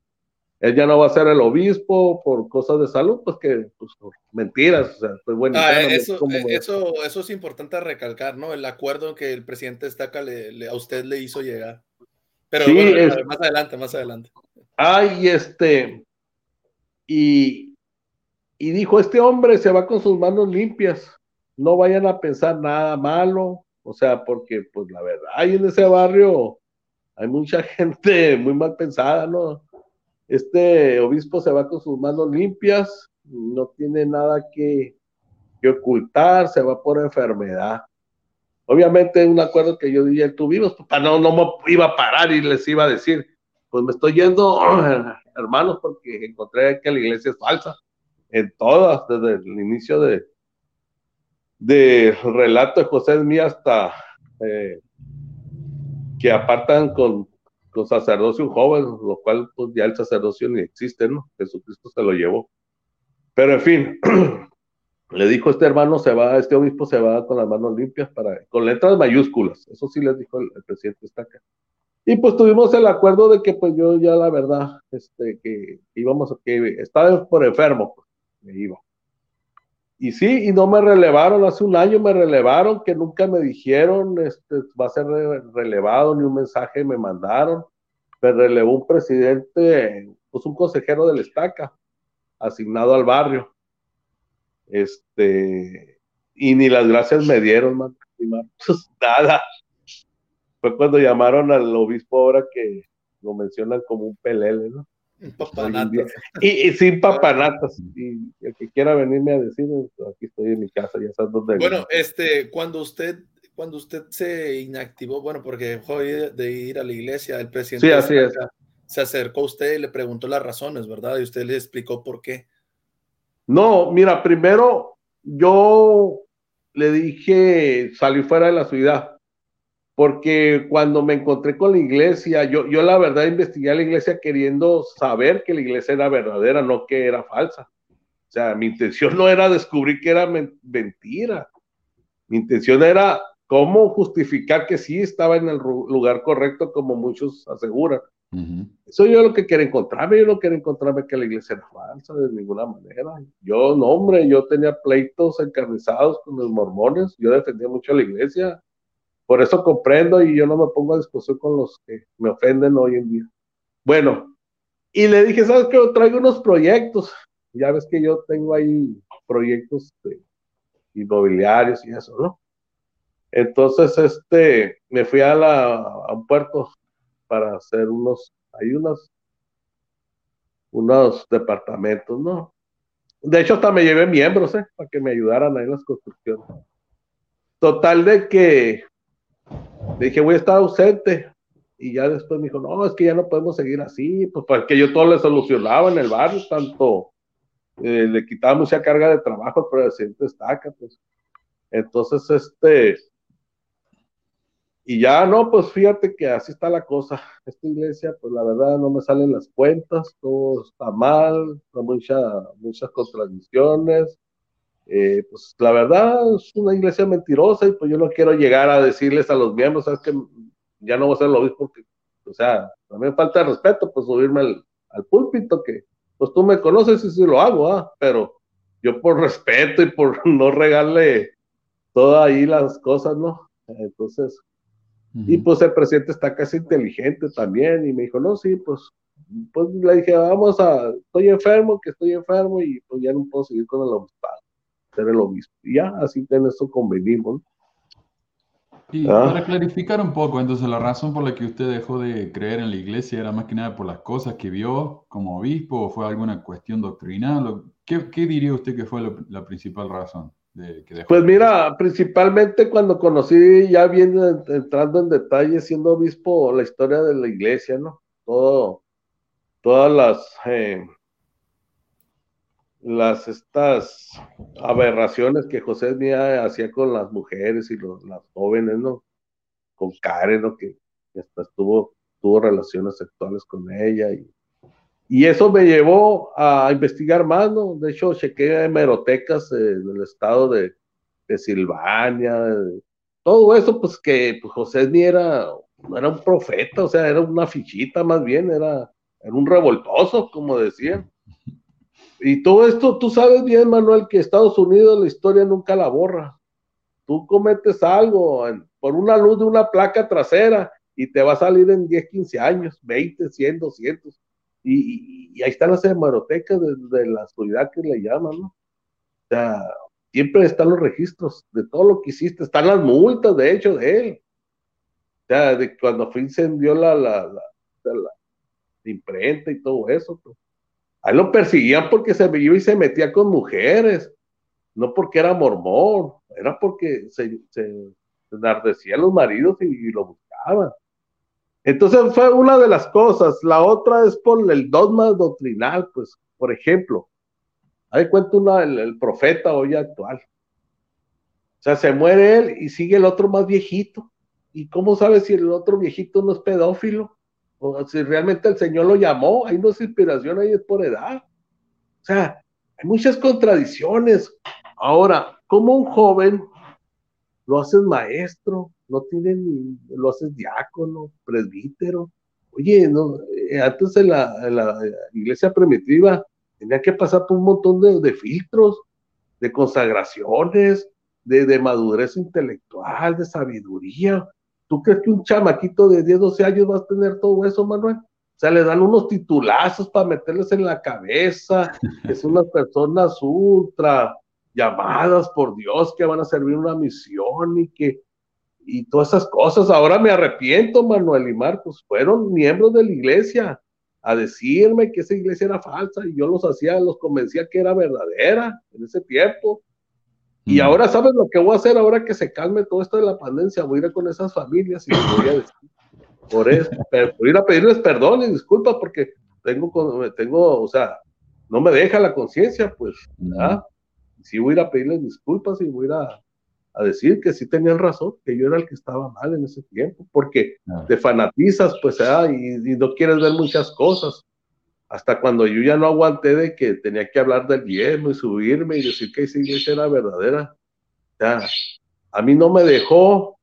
Él ya no va a ser el obispo por cosas de salud, pues que, pues, mentiras, o sea, pues bueno. Ah, eso, eh, eso, eso es importante recalcar, ¿no? El acuerdo que el presidente destaca le, a usted le hizo llegar. Pero bueno, más adelante, más adelante. Ay, este, y, y dijo, este hombre se va con sus manos limpias, no vayan a pensar nada malo, o sea, porque pues la verdad, ahí en ese barrio hay mucha gente muy mal pensada, ¿no? Este obispo se va con sus manos limpias, no tiene nada que, ocultar, se va por enfermedad. Obviamente un acuerdo que yo dije, tuvimos, papá, no, no me iba a parar y les iba a decir, pues me estoy yendo, hermanos, porque encontré que la iglesia es falsa en todas, desde el inicio de, de relato de José Mía hasta eh, que apartan con, con sacerdocio un joven, lo cual pues ya el sacerdocio ni existe, ¿no? Jesucristo se lo llevó. Pero en fin, le dijo este hermano, se va, este obispo se va con las manos limpias, para, con letras mayúsculas, eso sí les dijo el, presidente Estaca. Y pues tuvimos el acuerdo de que pues yo ya la verdad, este, que íbamos, que estaba por enfermo, pues, me iba. Y sí, y no me relevaron, hace un año me relevaron, que nunca me dijeron, este, va a ser relevado, ni un mensaje me mandaron. Me relevó un presidente, pues un consejero del estaca, asignado al barrio. Este, y ni las gracias me dieron, man, pues nada. Fue cuando llamaron al obispo ahora que lo mencionan como un pelele, ¿no? Y, sin papanatas. Y el que quiera venirme a decir, aquí estoy en mi casa, ya sabes dónde. Bueno, este, cuando usted, cuando usted se inactivó, bueno, porque dejó de ir a la iglesia, el presidente se acercó a usted y le preguntó las razones, ¿verdad? Y usted le explicó por qué. No, mira, primero yo le dije, salí fuera de la ciudad porque cuando me encontré con la iglesia, yo, yo la verdad investigué a la iglesia queriendo saber que la iglesia era verdadera, no que era falsa. O sea, mi intención no era descubrir que era mentira. Mi intención era cómo justificar que sí estaba en el lugar correcto, como muchos aseguran. Eso yo lo que quiero encontrarme, yo no quiero encontrarme que la iglesia era falsa de ninguna manera. Yo, no, hombre, yo tenía pleitos encarnizados con los mormones, yo defendía mucho la iglesia, por eso comprendo y yo no me pongo a discusión con los que me ofenden hoy en día. Bueno, y le dije, ¿sabes qué? Traigo unos proyectos. Ya ves que yo tengo ahí proyectos inmobiliarios y eso, ¿no? Entonces, este, me fui a, la, a un puerto para hacer unos, hay unos, unos departamentos, ¿no? de hecho, hasta me llevé miembros, ¿eh? Para que me ayudaran ahí en las construcciones. Total de que dije, voy a estar ausente. Y ya después me dijo, no, es que ya no podemos seguir así, pues porque yo todo le solucionaba en el barrio, tanto eh, le quitaba mucha carga de trabajo al presidente Estaca, pues. Entonces, este, y ya no, pues fíjate que así está la cosa. Esta iglesia, pues la verdad no me salen las cuentas, todo está mal, hay mucha, muchas contradicciones. Eh, pues la verdad es una iglesia mentirosa y pues yo no quiero llegar a decirles a los miembros, sabes que ya no voy a hacer lo mismo porque, o sea, también falta de respeto, pues subirme al, al púlpito que, pues tú me conoces y sí lo hago, ¿ah? pero yo por respeto y por no regarle todas ahí las cosas, ¿no? Entonces, y pues el presidente está casi inteligente también y me dijo, no, sí, pues, pues le dije, vamos a, estoy enfermo, que estoy enfermo y pues ya no puedo seguir con el obispado, ser el obispo. Y ya, así en eso convenimos. Y ah. para clarificar un poco, entonces la razón por la que usted dejó de creer en la iglesia era más que nada por las cosas que vio como obispo o fue alguna cuestión doctrinal. ¿Qué, qué diría usted que fue la principal razón? Pues mira, principalmente cuando conocí, ya bien entrando en detalle, siendo obispo, la historia de la iglesia, ¿no? Todo, todas las, eh, las estas aberraciones que José Mía hacía con las mujeres y los, las jóvenes, ¿no? Con Karen, ¿no? Que hasta estuvo, tuvo relaciones sexuales con ella y y eso me llevó a investigar más, ¿no? De hecho, chequé hemerotecas en el estado de, de Silvania, todo eso, pues que pues, José ni era, era un profeta, o sea, era una fichita más bien, era, era un revoltoso, como decían. Y todo esto, tú sabes bien, Manuel, que Estados Unidos la historia nunca la borra. Tú cometes algo por una luz de una placa trasera y te va a salir en 10, 15 años, 20, 100, 200 y, ahí están las hemerotecas de, la oscuridad que le llaman, ¿no? O sea, siempre están los registros de todo lo que hiciste, están las multas, de hecho, de él. O sea, de cuando fue incendió la, la, la, imprenta y todo eso. Pues. Ahí lo perseguían porque se iba y se metía con mujeres, no porque era mormón, era porque se, se enardecían los maridos y lo buscaban. Entonces fue una de las cosas. La otra es por el dogma doctrinal, pues, por ejemplo, ahí cuenta una, el, profeta hoy actual. O sea, se muere él y sigue el otro más viejito. ¿Y cómo sabe si el otro viejito no es pedófilo? O si realmente el Señor lo llamó, ahí no es inspiración, ahí es por edad. O sea, hay muchas contradicciones. Ahora, como un joven lo haces maestro, no tienen, lo haces diácono, presbítero. Oye, no, eh, antes en la, iglesia primitiva tenía que pasar por un montón de, filtros, de consagraciones, de, madurez intelectual, de sabiduría. ¿Tú crees que un chamaquito de 10, 12 años va a tener todo eso, Manuel? O sea, le dan unos titulazos para meterles en la cabeza, que son unas personas ultra llamadas por Dios que van a servir una misión y que y todas esas cosas. Ahora me arrepiento, Manuel y Marcos, fueron miembros de la iglesia a decirme que esa iglesia era falsa y yo los hacía, los convencía que era verdadera en ese tiempo. Y mm. ahora, ¿sabes lo que voy a hacer ahora que se calme todo esto de la pandemia? Voy a ir con esas familias y voy a decir, por eso, voy a ir a pedirles perdón y disculpas porque tengo, tengo, o sea, no me deja la conciencia, pues, ¿verdad? Sí voy a ir a pedirles disculpas y voy a ir a, a decir que sí tenían razón, que yo era el que estaba mal en ese tiempo, porque ah. te fanatizas, pues, ah, y, no quieres ver muchas cosas. Hasta cuando yo ya no aguanté de que tenía que hablar del diezmo y subirme y decir que esa iglesia era verdadera. Ya, a mí no me dejó,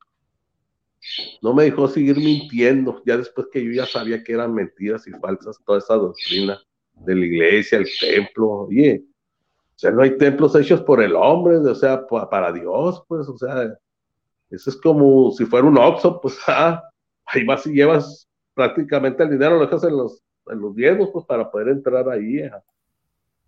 no me dejó seguir mintiendo, ya después que yo ya sabía que eran mentiras y falsas toda esa doctrina de la iglesia, el templo. Oye, o sea, no hay templos hechos por el hombre, o sea, para Dios, pues, o sea, eso es como si fuera un oxo, pues, ah, ahí vas y llevas prácticamente el dinero, lo dejas en los, en los diezmos, pues, para poder entrar ahí.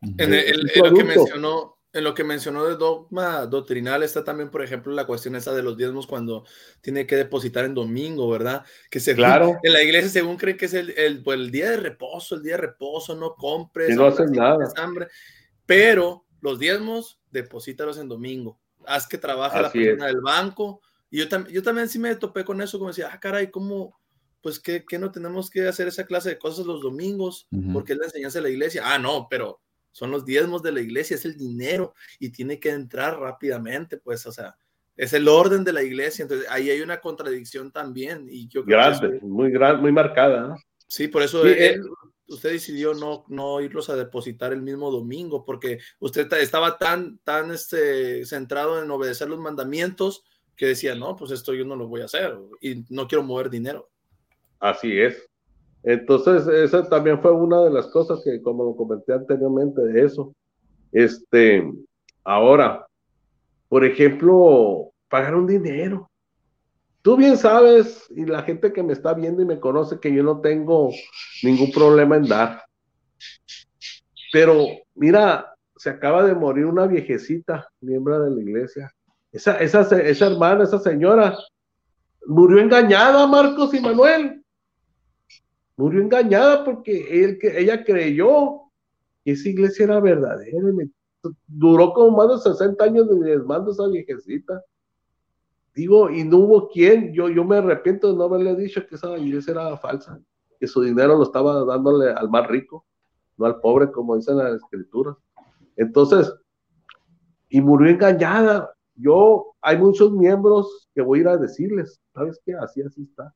En, lo que mencionó, en lo que mencionó de dogma doctrinal está también, por ejemplo, la cuestión esa de los diezmos cuando tiene que depositar en domingo, ¿verdad? Que se claro. en la iglesia según creen que es el, el, pues, el, día de reposo, el día de reposo, no compres. No hacen nada. Hambre. Pero los diezmos, deposítalos en domingo. Haz que trabaje la persona del banco. Y yo, también yo también sí me topé con eso, como decía, ah, caray, ¿cómo? Pues que, no tenemos que hacer esa clase de cosas los domingos, porque es la enseñanza de la iglesia. Ah, no, pero son los diezmos de la iglesia, es el dinero y tiene que entrar rápidamente, pues, o sea, es el orden de la iglesia. Entonces, ahí hay una contradicción también. Y yo grande, muy grande, muy marcada. Sí, por eso él, usted decidió no, no irlos a depositar el mismo domingo, porque usted estaba tan, tan este, centrado en obedecer los mandamientos que decía, no, pues esto yo no lo voy a hacer y no quiero mover dinero. Así es. Entonces, esa también fue una de las cosas que, como lo comenté anteriormente, de eso. Este, ahora, por ejemplo, pagar un dinero. Tú bien sabes, y la gente que me está viendo y me conoce, que yo no tengo ningún problema en dar. Pero mira, se acaba de morir una viejecita, miembro de la iglesia. Esa, esa, esa hermana, esa señora, murió engañada, Marcos y Manuel. Murió engañada porque él, ella creyó que esa iglesia era verdadera. Duró como más de 60 años de desmando esa viejecita. Digo, y no hubo quien, yo, yo me arrepiento de no haberle dicho que esa iglesia era falsa, que su dinero lo estaba dándole al más rico, no al pobre, como dicen las escrituras. Entonces, y murió engañada. Yo, hay muchos miembros que voy a ir a decirles, ¿sabes qué? Así, así está.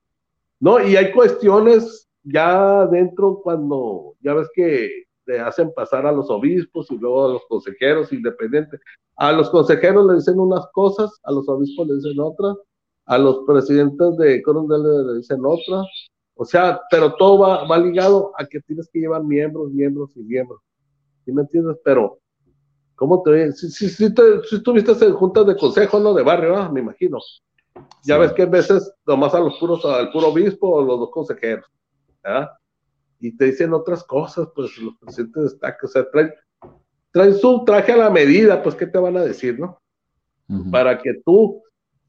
No, y hay cuestiones ya dentro cuando, ya ves que le hacen pasar a los obispos y luego a los consejeros independientes. A los consejeros le dicen unas cosas, a los obispos le dicen otras, a los presidentes de coronel le dicen otras. O sea, pero todo va, va ligado a que tienes que llevar miembros, miembros y miembros. ¿Sí me entiendes? Pero, ¿cómo te Si, si, si, te, si estuviste en juntas de consejo, no de barrio, ¿no? me imagino. Ya ves que a veces nomás a los puros, al puro obispo o los dos consejeros. ¿verdad? Y te dicen otras cosas, pues los presidentes destacan, o sea, traen, su traje a la medida, pues, ¿qué te van a decir, no? Para que tú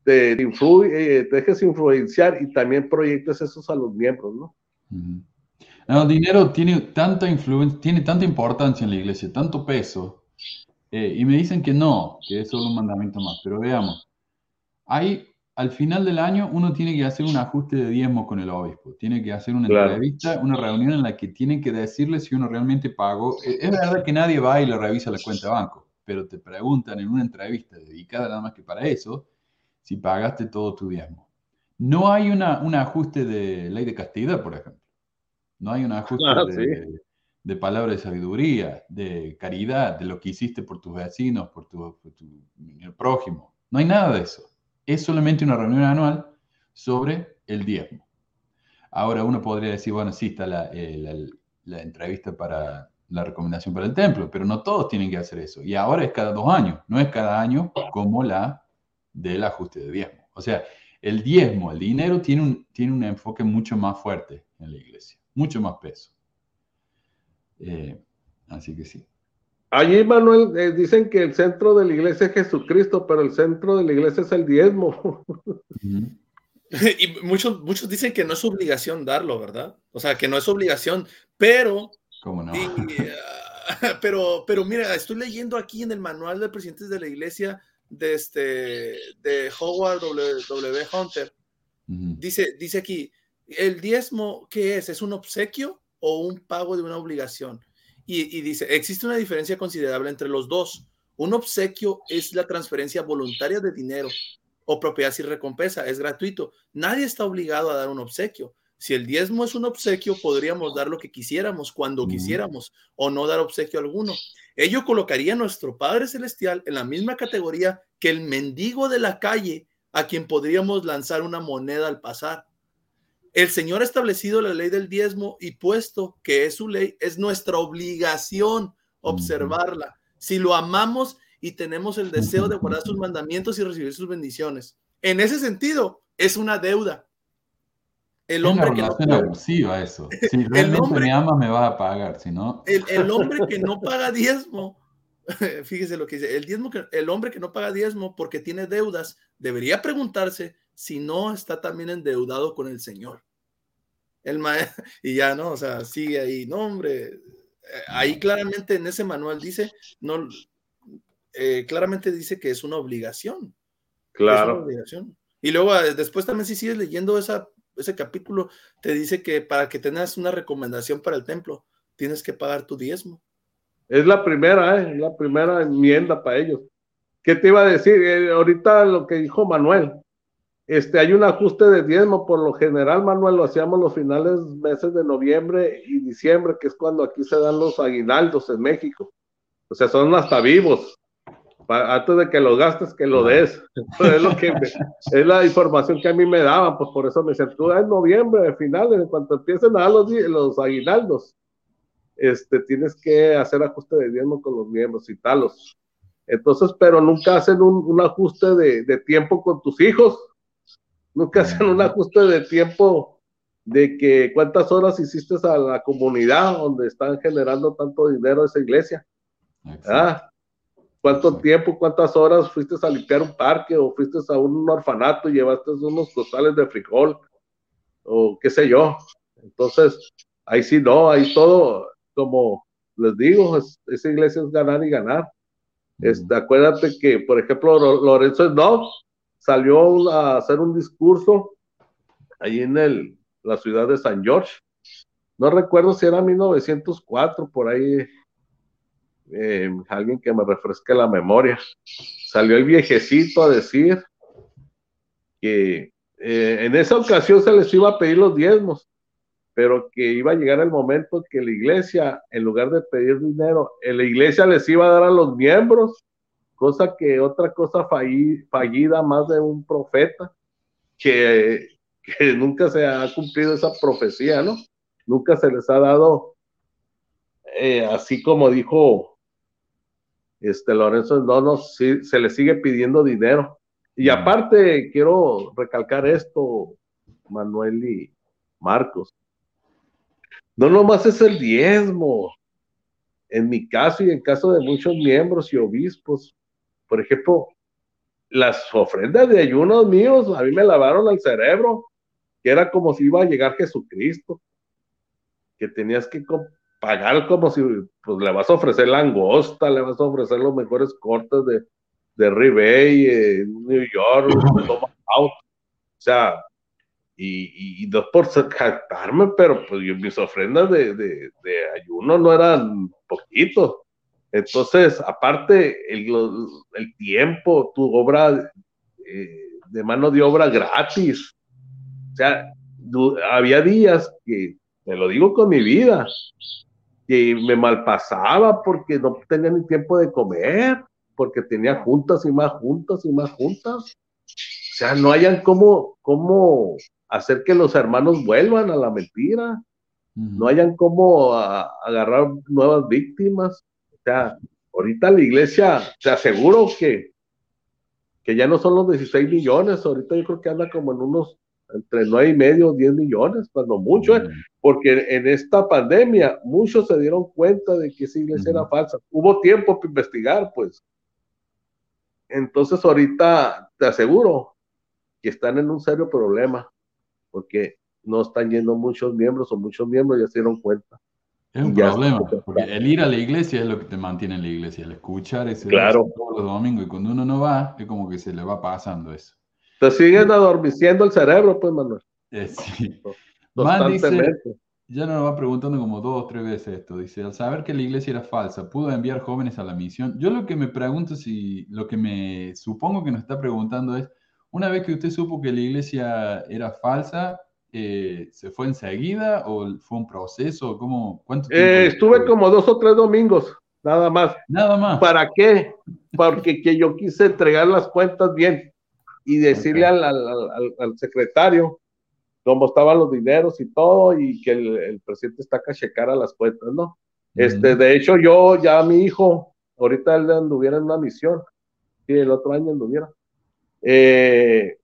te, eh, te dejes influenciar y también proyectes esos a los miembros, ¿no? El dinero tiene tanta influencia, tiene tanta importancia en la iglesia, tanto peso, eh, y me dicen que no, que es solo un mandamiento más, pero veamos, hay al final del año uno tiene que hacer un ajuste de diezmo con el obispo, tiene que hacer una entrevista, una reunión en la que tienen que decirle si uno realmente pagó. E, es verdad que nadie va y le revisa la cuenta de banco, pero te preguntan en una entrevista dedicada nada más que para eso si pagaste todo tu diezmo. No hay una, un ajuste de ley de castidad, por ejemplo. No hay un ajuste ah, de, de, palabra de sabiduría, de caridad, de lo que hiciste por tus vecinos, por tu, por tu el prójimo. No hay nada de eso es solamente una reunión anual sobre el diezmo. Ahora uno podría decir, bueno, sí está la, eh, entrevista para la recomendación para el templo, pero no todos tienen que hacer eso. Y ahora es cada dos años, no es cada año como la del ajuste de diezmo. O sea, el diezmo, el dinero tiene un, tiene un enfoque mucho más fuerte en la iglesia, mucho más peso. Eh, así que sí. Allí, Manuel, eh, dicen que el centro de la iglesia es Jesucristo, pero el centro de la iglesia es el diezmo. y muchos, muchos dicen que no es obligación darlo, ¿verdad? O sea, que no es obligación, pero... ¿Cómo no? pero, pero mira, estoy leyendo aquí en el manual de presidentes de la iglesia de, este, de Howard W. Hunter. dice, dice aquí, ¿el diezmo qué es? ¿Es un obsequio o un pago de una obligación? Y, dice, existe una diferencia considerable entre los dos. Un obsequio es la transferencia voluntaria de dinero o propiedad sin recompensa, es gratuito. Nadie está obligado a dar un obsequio. Si el diezmo es un obsequio, podríamos dar lo que quisiéramos, cuando quisiéramos, o no dar obsequio alguno. Ello colocaría a nuestro Padre Celestial en la misma categoría que el mendigo de la calle a quien podríamos lanzar una moneda al pasar. El Señor ha establecido la ley del diezmo y puesto que es su ley, es nuestra obligación observarla. Si lo amamos y tenemos el deseo de guardar sus mandamientos y recibir sus bendiciones. En ese sentido, es una deuda. El hombre que no eso. Si realmente me amas, me vas a pagar, si no. El, hombre que no paga diezmo, fíjese lo que dice, el, diezmo que, el hombre que no paga diezmo porque tiene deudas, debería preguntarse si no está también endeudado con el Señor. El y ya no, o sea, sigue ahí, no, hombre, ahí claramente en ese manual dice, no, eh, claramente dice que es una obligación. Claro. Y luego eh, después también si sigues leyendo esa, ese capítulo, te dice que para que tengas una recomendación para el templo, tienes que pagar tu diezmo. Es la primera, ¿eh? la primera enmienda para ellos. ¿Qué te iba a decir? Eh, ahorita lo que dijo Manuel, este, hay un ajuste de diezmo, por lo general, Manuel, lo hacíamos los finales meses de noviembre y diciembre, que es cuando aquí se dan los aguinaldos en México. O sea, son hasta vivos antes de que lo gastes, que lo des. es, lo que es la información que a mí me daban, pues por eso me decían, tú en noviembre, finales, en cuanto empiecen a dar los, los aguinaldos, este, tienes que hacer ajuste de diezmo con los miembros y talos. Entonces, pero nunca hacen un, un ajuste de, de, tiempo con tus hijos, nunca hacen un ajuste de tiempo de que cuántas horas hiciste a la comunidad donde están generando tanto dinero esa iglesia. Ah, ¿Cuánto tiempo, cuántas horas fuiste a limpiar un parque o fuiste a un orfanato y llevaste unos costales de frijol o qué sé yo? Entonces, ahí sí no, ahí todo, como les digo, esa iglesia es ganar y ganar. Este, acuérdate que, por ejemplo, Lorenzo no salió a hacer un discurso ahí en el, la ciudad de San George. No recuerdo si era 1904, por ahí eh, alguien que me refresque la memoria. Salió el viejecito a decir que eh, en esa ocasión se les iba a pedir los diezmos, pero que iba a llegar el momento que la iglesia, en lugar de pedir dinero, la iglesia les iba a dar a los miembros, cosa que otra cosa fallida más de un profeta, que, que nunca se ha cumplido esa profecía, ¿no? Nunca se les ha dado, eh, así como dijo este Lorenzo no sí, se le sigue pidiendo dinero. Y aparte, quiero recalcar esto, Manuel y Marcos. No nomás es el diezmo. En mi caso y en caso de muchos miembros y obispos, por ejemplo, las ofrendas de ayunos míos a mí me lavaron el cerebro, que era como si iba a llegar Jesucristo, que tenías que pagar como si pues, le vas a ofrecer langosta, le vas a ofrecer los mejores cortes de, de Ribey, eh, New York, o sea, y, y, no por jactarme, pero pues mis ofrendas de, de, ayuno no eran poquitos. Entonces, aparte, el, el tiempo, tu obra eh, de mano de obra gratis. O sea, había días que, te lo digo con mi vida, que me malpasaba porque no tenía ni tiempo de comer, porque tenía juntas y más juntas y más juntas. O sea, no hayan cómo, cómo hacer que los hermanos vuelvan a la mentira. No hayan cómo agarrar nuevas víctimas. O sea, ahorita la iglesia, te aseguro que, que ya no son los 16 millones, ahorita yo creo que anda como en unos entre 9 y medio, 10 millones, cuando mucho, ¿eh? porque en esta pandemia muchos se dieron cuenta de que esa iglesia era falsa. Hubo tiempo para investigar, pues. Entonces ahorita te aseguro que están en un serio problema, porque no están yendo muchos miembros o muchos miembros ya se dieron cuenta. Es un problema, porque el ir a la iglesia es lo que te mantiene en la iglesia, el escuchar ese claro. todos los domingos y cuando uno no va, es como que se le va pasando eso. Te siguen adormeciendo el cerebro, pues, Manuel. Eh, sí. Man dice, ya nos va preguntando como dos o tres veces esto. Dice, al saber que la iglesia era falsa, ¿pudo enviar jóvenes a la misión? Yo lo que me pregunto, si lo que me supongo que nos está preguntando es, una vez que usted supo que la iglesia era falsa, eh, ¿se fue enseguida o fue un proceso? ¿Cómo, cuánto eh, estuve como dos o tres domingos, nada más. Nada más. ¿Para qué? Porque que yo quise entregar las cuentas bien y decirle al, al, secretario cómo estaban los dineros y todo, y que el, presidente está a checar a las cuentas, ¿no? Este, de hecho, yo ya mi hijo, ahorita él anduviera en una misión, y el otro año anduviera. Eh,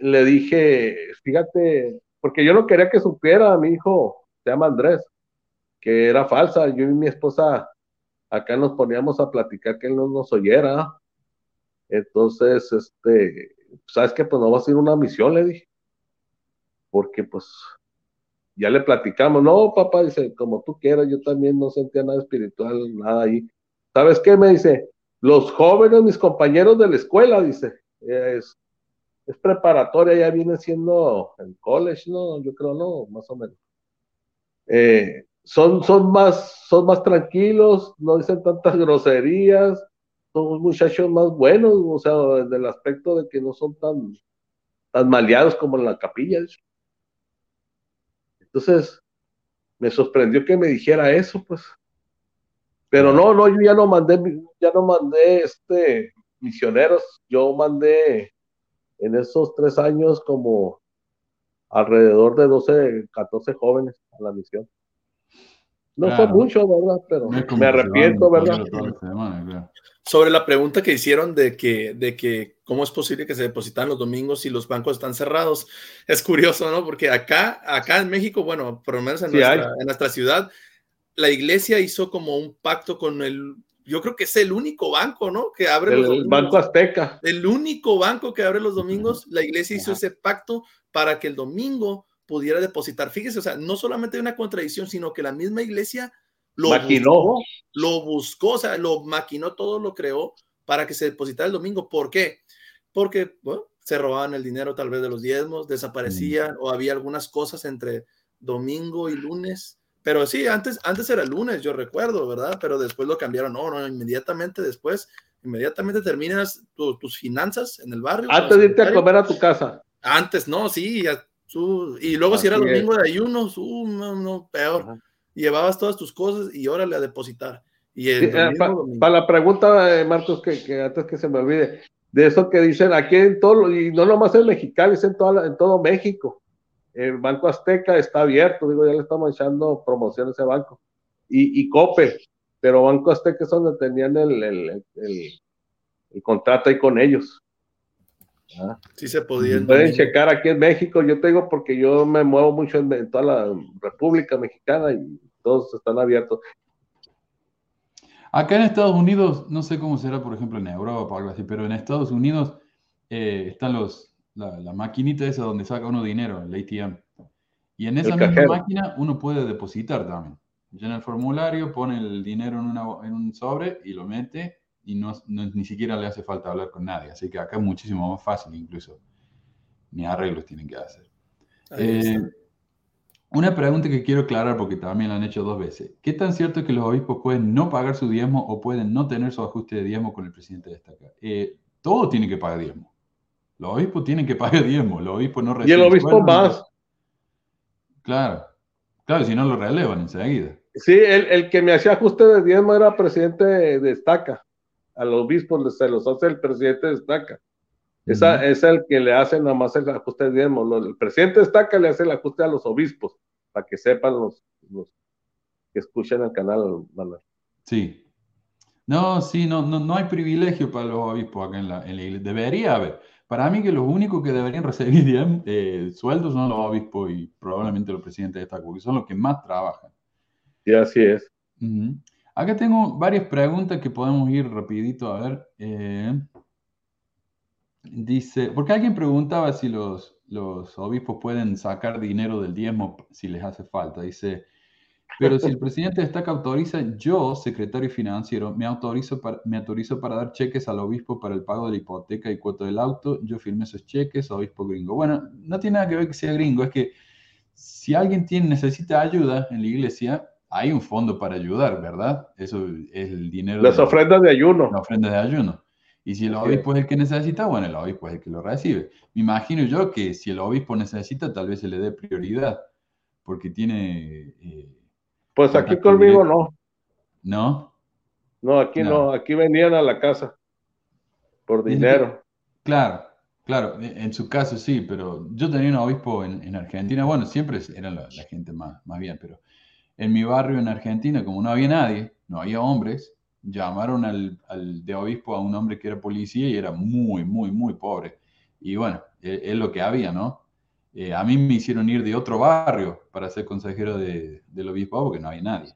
le dije, fíjate, porque yo no quería que supiera, mi hijo se llama Andrés, que era falsa. Yo y mi esposa acá nos poníamos a platicar que él no nos oyera. Entonces, este, ¿sabes qué? Pues no va a ser una misión, le dije. Porque, pues, ya le platicamos, no, papá, dice, como tú quieras, yo también no sentía nada espiritual, nada ahí. ¿Sabes qué? Me dice, los jóvenes, mis compañeros de la escuela, dice, es, es preparatoria, ya viene siendo el college, ¿no? Yo creo, no, más o menos. Eh, son, son, más, son más tranquilos, no dicen tantas groserías, son muchachos más buenos, o sea, desde el aspecto de que no son tan, tan maleados como en la capilla. Entonces, me sorprendió que me dijera eso, pues. Pero no, no, yo ya no mandé, ya no mandé este misioneros, yo mandé en esos tres años como alrededor de 12, 14 jóvenes a la misión. No fue mucho, ¿verdad? Pero me arrepiento, ¿verdad? Sobre la pregunta que hicieron de que, de que cómo es posible que se depositan los domingos si los bancos están cerrados, es curioso, ¿no? Porque acá, acá en México, bueno, por lo menos en, nuestra, en nuestra ciudad, la iglesia hizo como un pacto con el, yo creo que es el único banco, ¿no? Que abre el, los Banco Azteca. El único banco que abre los domingos, la iglesia hizo ese pacto para que el domingo pudiera depositar. Fíjese, o sea, no solamente hay una contradicción, sino que la misma iglesia lo maquinó, buscó, lo buscó, o sea, lo maquinó todo, lo creó para que se depositara el domingo. ¿Por qué? Porque, bueno, se robaban el dinero tal vez de los diezmos, desaparecían o había algunas cosas entre domingo y lunes. Pero sí, antes, antes era lunes, yo recuerdo, ¿verdad? Pero después lo cambiaron. No, no, inmediatamente después, inmediatamente terminas tus finanzas en el barrio. Antes de irte a comer a tu casa. Antes, no, sí, ya, y luego si era domingo de ayunos, uh, no, no, peor. Llevabas todas tus cosas y órale a depositar. Y eh, Para la pregunta, Marcos, que, que, antes que se me olvide, de eso que dicen aquí en todo, y no nomás en Mexicali, es en, toda en todo México. El Banco Azteca está abierto, digo, ya le estamos echando promoción a ese banco. Y, y COPE, pero Banco Azteca es donde tenían el, el, el, el contrato ahí con ellos. Sí se podía. Pueden checar aquí en México, yo tengo porque yo me muevo mucho en, toda la República Mexicana y todos están abiertos. Acá en Estados Unidos, no sé cómo será, por ejemplo, en Europa o algo así, pero en Estados Unidos eh, están los, la, maquinita esa donde saca uno dinero, el ATM. Y en esa misma máquina uno puede depositar también. Llena el formulario, pone el dinero en, una, en un sobre y lo mete y no, ni siquiera le hace falta hablar con nadie. Así que acá es muchísimo más fácil incluso. Ni arreglos tienen que hacer. Eh, una pregunta que quiero aclarar porque también la han hecho dos veces. ¿Qué tan cierto es que los obispos pueden no pagar su diezmo o pueden no tener su ajuste de diezmo con el presidente de esta eh, todo tiene que pagar diezmo. Los obispos tienen que pagar diezmo. Los obispos no reciben. Y el obispo más. Claro. Claro, si no lo relevan enseguida. Sí, el, el, que me hacía ajuste de diezmo era presidente de Estaca al obispo se los hace el presidente de estaca. Esa, Es el que le hace nada más el ajuste de diezmo. El presidente de estaca le hace el ajuste a los obispos, para que sepan los, que escuchen el canal, Sí. No, sí, no, no, no hay privilegio para los obispos acá en la, iglesia. Debería haber. Para mí que los únicos que deberían recibir eh, sueldos son los obispos y probablemente los presidentes de estaca, porque son los que más trabajan. Sí, así es. Acá tengo varias preguntas que podemos ir rapidito a ver. Eh, dice, porque alguien preguntaba si los, los obispos pueden sacar dinero del diezmo si les hace falta. Dice, pero si el presidente destaca autoriza, yo, secretario financiero, me autorizo, para, me autorizo para dar cheques al obispo para el pago de la hipoteca y cuota del auto. Yo firmé esos cheques, obispo gringo. Bueno, no tiene nada que ver que sea gringo, es que si alguien tiene, necesita ayuda en la iglesia, hay un fondo para ayudar, ¿verdad? Eso es el dinero. Las ofrendas de ayuno. Las ofrendas de ayuno. Y si el obispo es el que necesita, bueno, el obispo es el que lo recibe. Me imagino yo que si el obispo necesita, tal vez se le dé prioridad, porque tiene... Eh, pues aquí conmigo no. ¿No? No, aquí no. aquí venían a la casa por dinero. Claro, claro, en su caso sí, pero yo tenía un obispo en, Argentina, bueno, siempre era la, la gente más, más bien, pero en mi barrio en Argentina, como no había nadie, no había hombres, llamaron al, de obispo a un hombre que era policía y era muy, muy, muy pobre. Y bueno, e, es, lo que había, ¿no? Eh, a mí me hicieron ir de otro barrio para ser consejero de, del obispo porque no había nadie.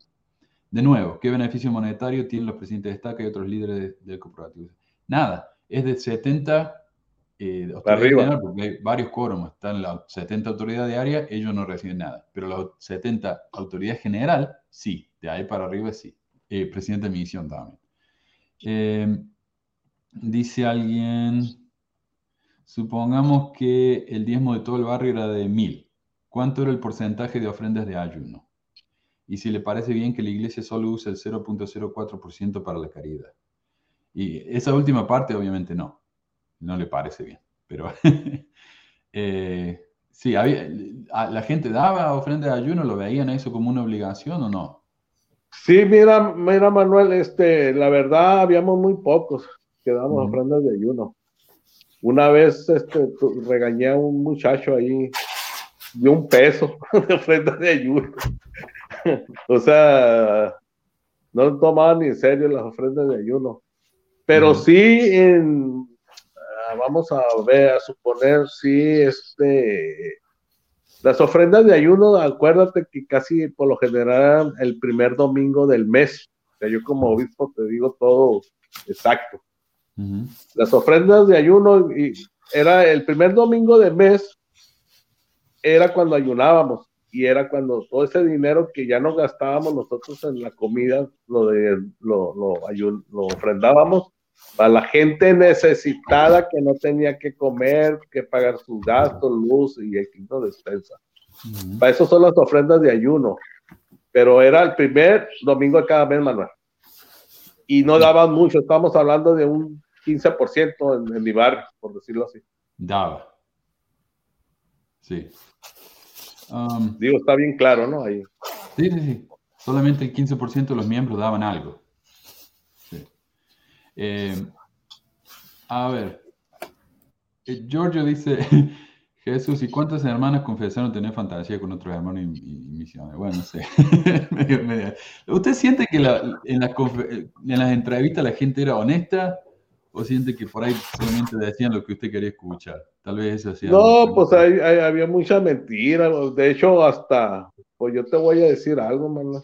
De nuevo, ¿qué beneficio monetario tienen los presidentes de estaca y otros líderes del corporativo? Nada, es de 70 eh, Arriba. porque hay varios quórums, están las 70 autoridades de área, ellos no reciben nada, pero las 70 autoridades general, sí, de ahí para arriba sí. Eh, presidente de misión también. Eh, dice alguien, supongamos que el diezmo de todo el barrio era de mil. ¿Cuánto era el porcentaje de ofrendas de ayuno? Y si le parece bien que la iglesia solo use el 0.04% para la caridad. Y esa última parte obviamente no no le parece bien. Pero eh, sí, había, la gente daba ofrenda de ayuno, ¿lo veían eso como una obligación o no? Sí, mira, mira Manuel, este, la verdad habíamos muy pocos que dábamos ofrendas de ayuno. Una vez este, regañé a un muchacho ahí de un peso de ofrenda de ayuno. o sea, no tomaban ni en serio las ofrendas de ayuno. Pero sí en, vamos a ver, a suponer si este, las ofrendas de ayuno, acuérdate que casi por lo general el primer domingo del mes. O sea, yo como obispo te digo todo exacto. Las ofrendas de ayuno y era el primer domingo del mes, era cuando ayunábamos y era cuando todo ese dinero que ya no gastábamos nosotros en la comida, lo, de, lo, lo, lo ofrendábamos para la gente necesitada que no tenía que comer, que pagar sus gastos, luz y equipo de despensa. Para eso son las ofrendas de ayuno. Pero era el primer domingo de cada mes, Manuel. Y no daban mucho, estamos hablando de un 15% en, en mi barrio, por decirlo así. Daba. Sí. Um, Digo, está bien claro, ¿no? Ahí. Sí, sí, sí. Solamente el 15% de los miembros daban algo. Eh, a ver, eh, Giorgio dice, Jesús, ¿y cuántas hermanas confesaron tener fantasía con otros hermanos y, misiones? Bueno, no sé. ¿Usted siente que en, en, las entrevistas la gente era honesta o siente que por ahí solamente decían lo que usted quería escuchar? Tal vez eso hacía. No, pues había mucha mentira. De hecho, hasta, pues yo te voy a decir algo, man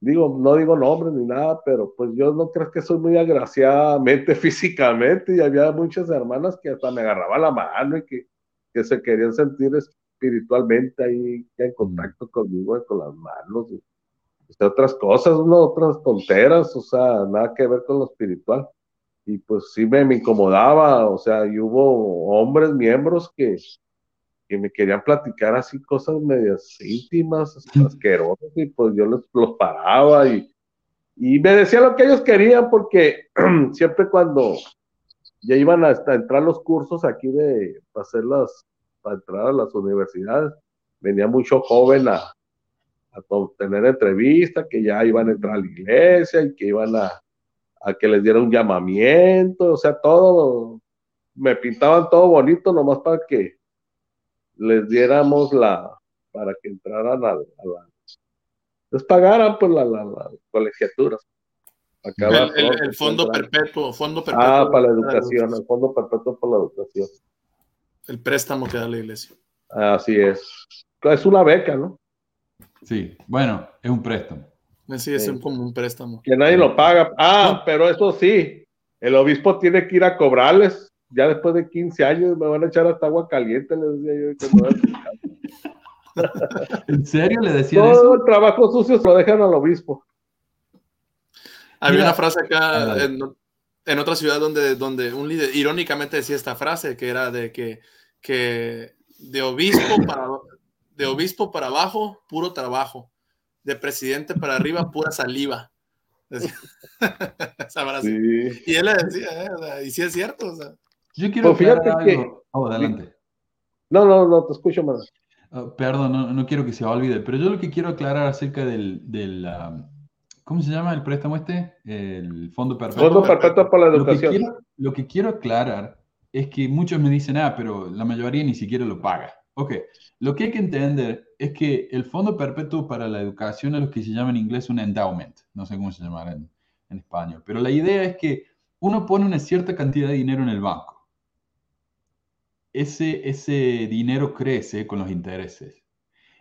digo, no digo nombres ni nada, pero pues yo no creo que soy muy agraciadamente físicamente y había muchas hermanas que hasta me agarraban la mano y que, que se querían sentir espiritualmente ahí en contacto conmigo con las manos y, otras cosas, ¿no? otras tonteras, o sea, nada que ver con lo espiritual. Y pues sí me, me incomodaba, o sea, y hubo hombres, miembros que, que me querían platicar así cosas medias íntimas, asquerosas, y pues yo les los paraba y, y me decía lo que ellos querían, porque siempre cuando ya iban hasta entrar los cursos aquí de para hacerlas, para entrar a las universidades, venía mucho joven a, a tener entrevista, que ya iban a entrar a la iglesia y que iban a, a que les diera un llamamiento, o sea, todo, me pintaban todo bonito nomás para que les diéramos la, para que entraran a, la, les pagaran pues la, la, la colegiatura. El, fondo perpetuo, fondo ah, perpetuo. Ah, para la educación, el fondo perpetuo para la educación. El préstamo que da la iglesia. Así es. Es una beca, ¿no? Sí, bueno, es un préstamo. Sí, es como un préstamo. Que nadie lo paga. Ah, pero eso sí, el obispo tiene que ir a cobrarles ya después de 15 años me van a echar hasta agua caliente, le decía yo. ¿En serio le decía Todo eso? el trabajo sucio se lo dejan al obispo. Había una frase acá en, otra ciudad donde, donde un líder irónicamente decía esta frase que era de que, que de obispo para de obispo para abajo, puro trabajo. De presidente para arriba, pura saliva. Y él le decía, ¿eh? y sí es cierto. O sea. Yo quiero pues que... Oh, adelante. No, no, no, te escucho más. Oh, perdón, no, no, quiero que se olvide, pero yo lo que quiero aclarar acerca del, del ¿cómo se llama el préstamo este? El Fondo Perpetuo. Fondo Perpetuo para la Educación. Lo que, quiero, aclarar es que muchos me dicen, ah, pero la mayoría ni siquiera lo paga. Ok, lo que hay que entender es que el Fondo Perpetuo para la Educación es lo que se llama en inglés un endowment, no sé cómo se llamará en, en español, pero la idea es que uno pone una cierta cantidad de dinero en el banco ese, ese dinero crece con los intereses.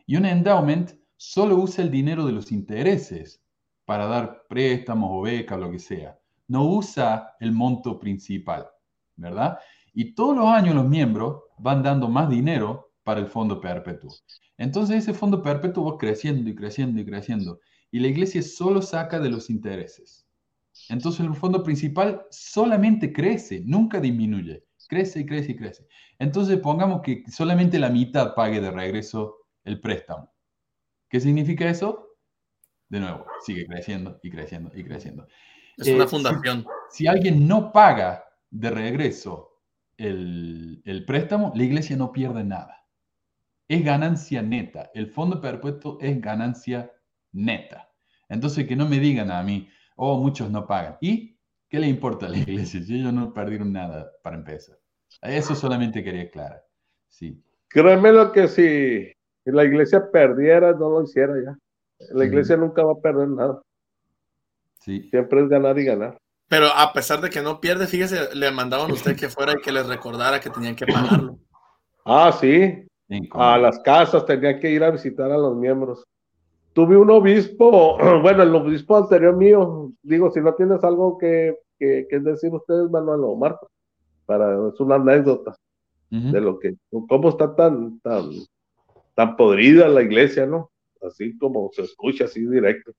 Y un endowment solo usa el dinero de los intereses para dar préstamos o becas, lo que sea. No usa el monto principal, ¿verdad? Y todos los años los miembros van dando más dinero para el fondo perpetuo. Entonces ese fondo perpetuo va creciendo y creciendo y creciendo. Y la iglesia solo saca de los intereses. Entonces el fondo principal solamente crece, nunca disminuye. Crece y crece y crece. Entonces pongamos que solamente la mitad pague de regreso el préstamo. ¿Qué significa eso? De nuevo, sigue creciendo y creciendo y creciendo. Es una eh, fundación. Si, alguien no paga de regreso el, el préstamo, la iglesia no pierde nada. Es ganancia neta. El fondo perpetuo es ganancia neta. Entonces, que no me digan a mí, oh, muchos no pagan. ¿Y qué le importa a la iglesia? Ellos no perdieron nada para empezar. Eso solamente quería aclarar. Sí. Créeme lo que si la iglesia perdiera, no lo hiciera ya. La iglesia nunca va a perder nada. Sí. Siempre es ganar y ganar. Pero a pesar de que no pierde, fíjese, le mandaban a usted que fuera y que les recordara que tenían que pagarlo. Ah, sí. A las casas tenían que ir a visitar a los miembros. Tuve un obispo, bueno, el obispo anterior mío, digo, si no tienes algo que, que, decir ustedes, Manuel o Marco, para, es una anécdota de lo que, cómo está tan, tan, tan podrida la iglesia, ¿no? Así como se escucha, así directo.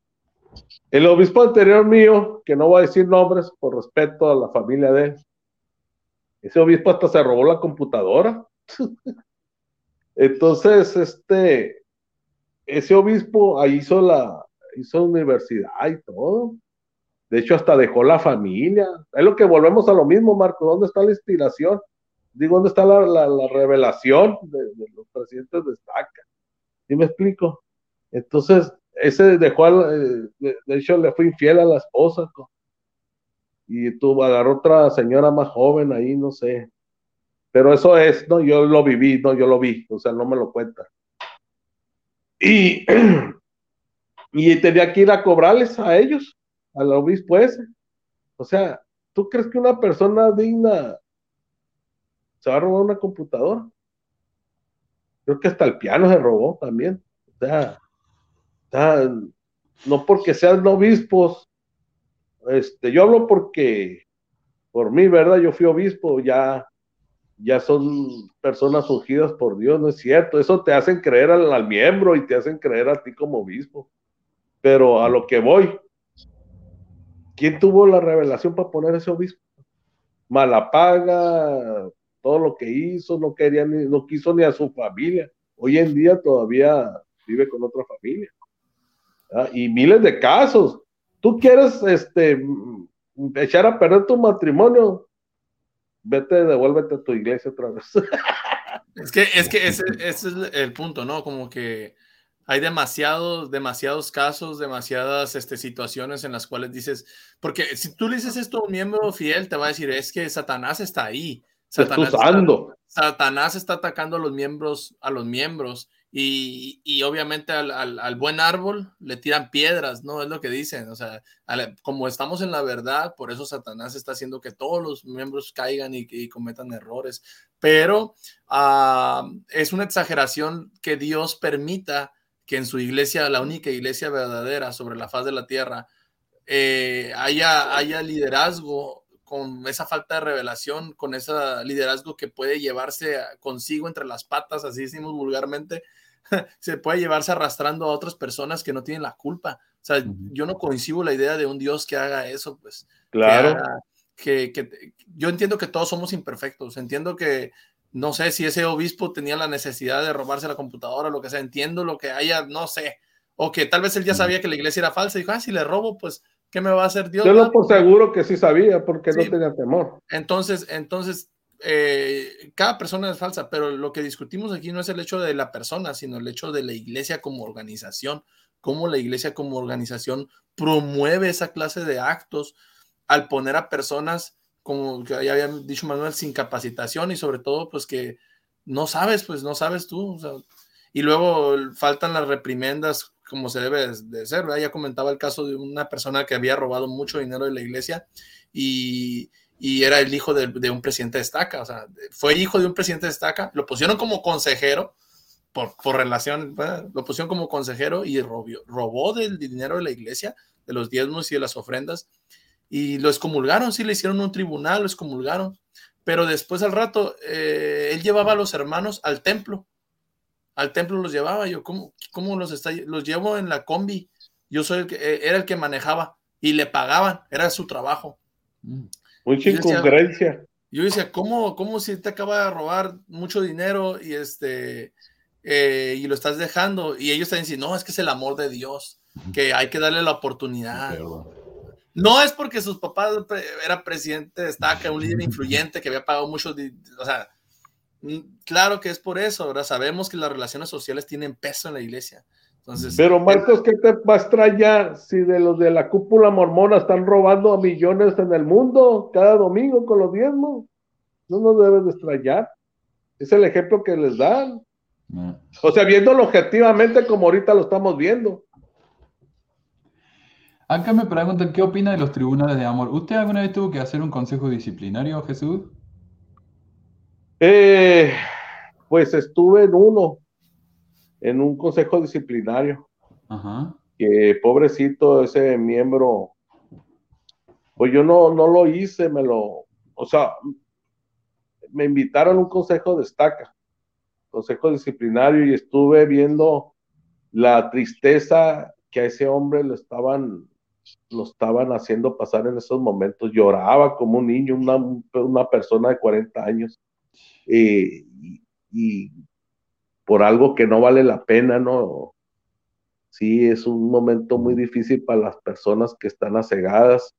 El obispo anterior mío, que no voy a decir nombres por respeto a la familia de él, ese obispo hasta se robó la computadora. Entonces, este, ese obispo ahí hizo la hizo universidad y todo. De hecho, hasta dejó la familia. Es lo que volvemos a lo mismo, Marco. ¿Dónde está la inspiración? Digo, ¿dónde está la, revelación de, los presidentes de estaca? ¿Sí me explico? Entonces, ese dejó, eh, de, hecho, le fue infiel a la esposa. Y tuvo, agarró otra señora más joven ahí, no sé. Pero eso es, no, yo lo viví, no, yo lo vi, o sea, no me lo cuenta. Y, y tenía que ir a cobrarles a ellos, al obispo ese. O sea, ¿tú crees que una persona digna se va a robar una computadora? Creo que hasta el piano se robó también. O sea, no porque sean obispos, este, yo hablo porque, por mí, ¿verdad? Yo fui obispo, ya ya son personas ungidas por Dios, no es cierto. Eso te hacen creer al, miembro y te hacen creer a ti como obispo. Pero a lo que voy, ¿quién tuvo la revelación para poner ese obispo? Malapaga, todo lo que hizo, no quería ni, no quiso ni a su familia. Hoy en día todavía vive con otra familia. Y miles de casos. Tú quieres este, echar a perder tu matrimonio, vete, devuélvete a tu iglesia otra vez. Es que, es que ese, ese, es el punto, ¿no? Como que hay demasiados, demasiados casos, demasiadas este, situaciones en las cuales dices, porque si tú le dices esto a un miembro fiel, te va a decir, es que Satanás está ahí. Satanás está, Satanás está atacando a los miembros, a los miembros y, obviamente al, buen árbol le tiran piedras, ¿no? Es lo que dicen, o sea, como estamos en la verdad, por eso Satanás está haciendo que todos los miembros caigan y, cometan errores, pero ah, es una exageración que Dios permita que en su iglesia, la única iglesia verdadera sobre la faz de la tierra, eh, haya, haya liderazgo con esa falta de revelación, con ese liderazgo que puede llevarse consigo entre las patas, así decimos vulgarmente, se puede llevarse arrastrando a otras personas que no tienen la culpa. O sea, yo no coincido la idea de un Dios que haga eso, pues. Claro. Que, que, yo entiendo que todos somos imperfectos, entiendo que no sé si ese obispo tenía la necesidad de robarse la computadora, lo que sea, entiendo lo que haya, no sé, o que tal vez él ya sabía que la iglesia era falsa y dijo, ah, si le robo, pues, ¿qué me va a hacer Dios? Yo lo por seguro que sí sabía, porque no tenía temor. Entonces, entonces, eh, cada persona es falsa, pero lo que discutimos aquí no es el hecho de la persona, sino el hecho de la iglesia como organización, cómo la iglesia como organización promueve esa clase de actos al poner a personas, como ya había dicho Manuel, sin capacitación y sobre todo, pues que no sabes, pues no sabes tú. y luego faltan las reprimendas como se debe de ser. Ya comentaba el caso de una persona que había robado mucho dinero de la iglesia y y era el hijo de, un presidente de estaca, o sea, fue hijo de un presidente de estaca, lo pusieron como consejero, por, por relación, lo pusieron como consejero y robó, robó del dinero de la iglesia, de los diezmos y de las ofrendas, y lo excomulgaron, sí, le hicieron un tribunal, lo excomulgaron, pero después al rato, eh, él llevaba a los hermanos al templo. Al templo los llevaba. Yo, ¿cómo, cómo los está? Los llevo en la combi. Yo soy el que, eh, era el que manejaba y le pagaban, era su trabajo. Mucha incongruencia. Yo decía, ¿cómo, cómo si te acaba de robar mucho dinero y este eh, y lo estás dejando? Y ellos están diciendo, no, es que es el amor de Dios, que hay que darle la oportunidad. No es porque sus papás era presidente de estaca, un líder influyente que había pagado mucho, o sea, mm, claro que es por eso, ahora sabemos que las relaciones sociales tienen peso en la iglesia. Entonces, Pero Marcos, ¿qué te va a extrañar si de los de la cúpula mormona están robando a millones en el mundo cada domingo con los diezmos? No nos debes de extrañar. Es el ejemplo que les dan. O sea, viéndolo objetivamente como ahorita lo estamos viendo. Acá me preguntan qué opina de los tribunales de amor. ¿Usted alguna vez tuvo que hacer un consejo disciplinario, Jesús? Eh, pues estuve en uno, en un consejo disciplinario. Ajá. Que pobrecito ese miembro, pues yo no, no lo hice, me lo, o sea, me invitaron a un consejo de estaca, consejo disciplinario, y estuve viendo la tristeza que a ese hombre le estaban lo estaban haciendo pasar en esos momentos. Lloraba como un niño, una, una persona de 40 años, eh, y, por algo que no vale la pena, ¿no? Sí, es un momento muy difícil para las personas que están acegadas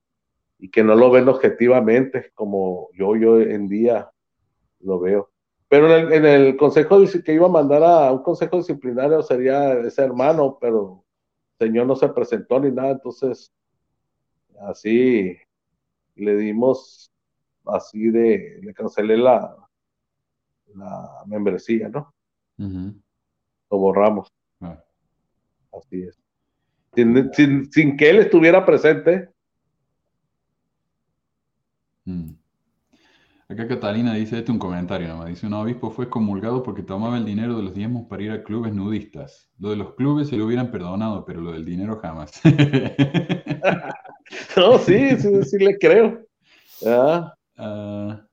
y que no lo ven objetivamente, como yo, yo en día lo veo. Pero en el, en el consejo que iba a mandar a un consejo disciplinario sería ese hermano, pero Señor no se presentó ni nada, entonces así le dimos, así de, le cancelé la, la membresía, ¿no? Lo borramos. Ah. Así es. Sin, que él estuviera presente. Mm. Acá Catalina dice, este un comentario nomás, dice, un obispo fue comulgado porque tomaba el dinero de los diezmos para ir a clubes nudistas. Lo de los clubes se lo hubieran perdonado, pero lo del dinero jamás. no, sí, sí, sí le creo. Ah. Ah,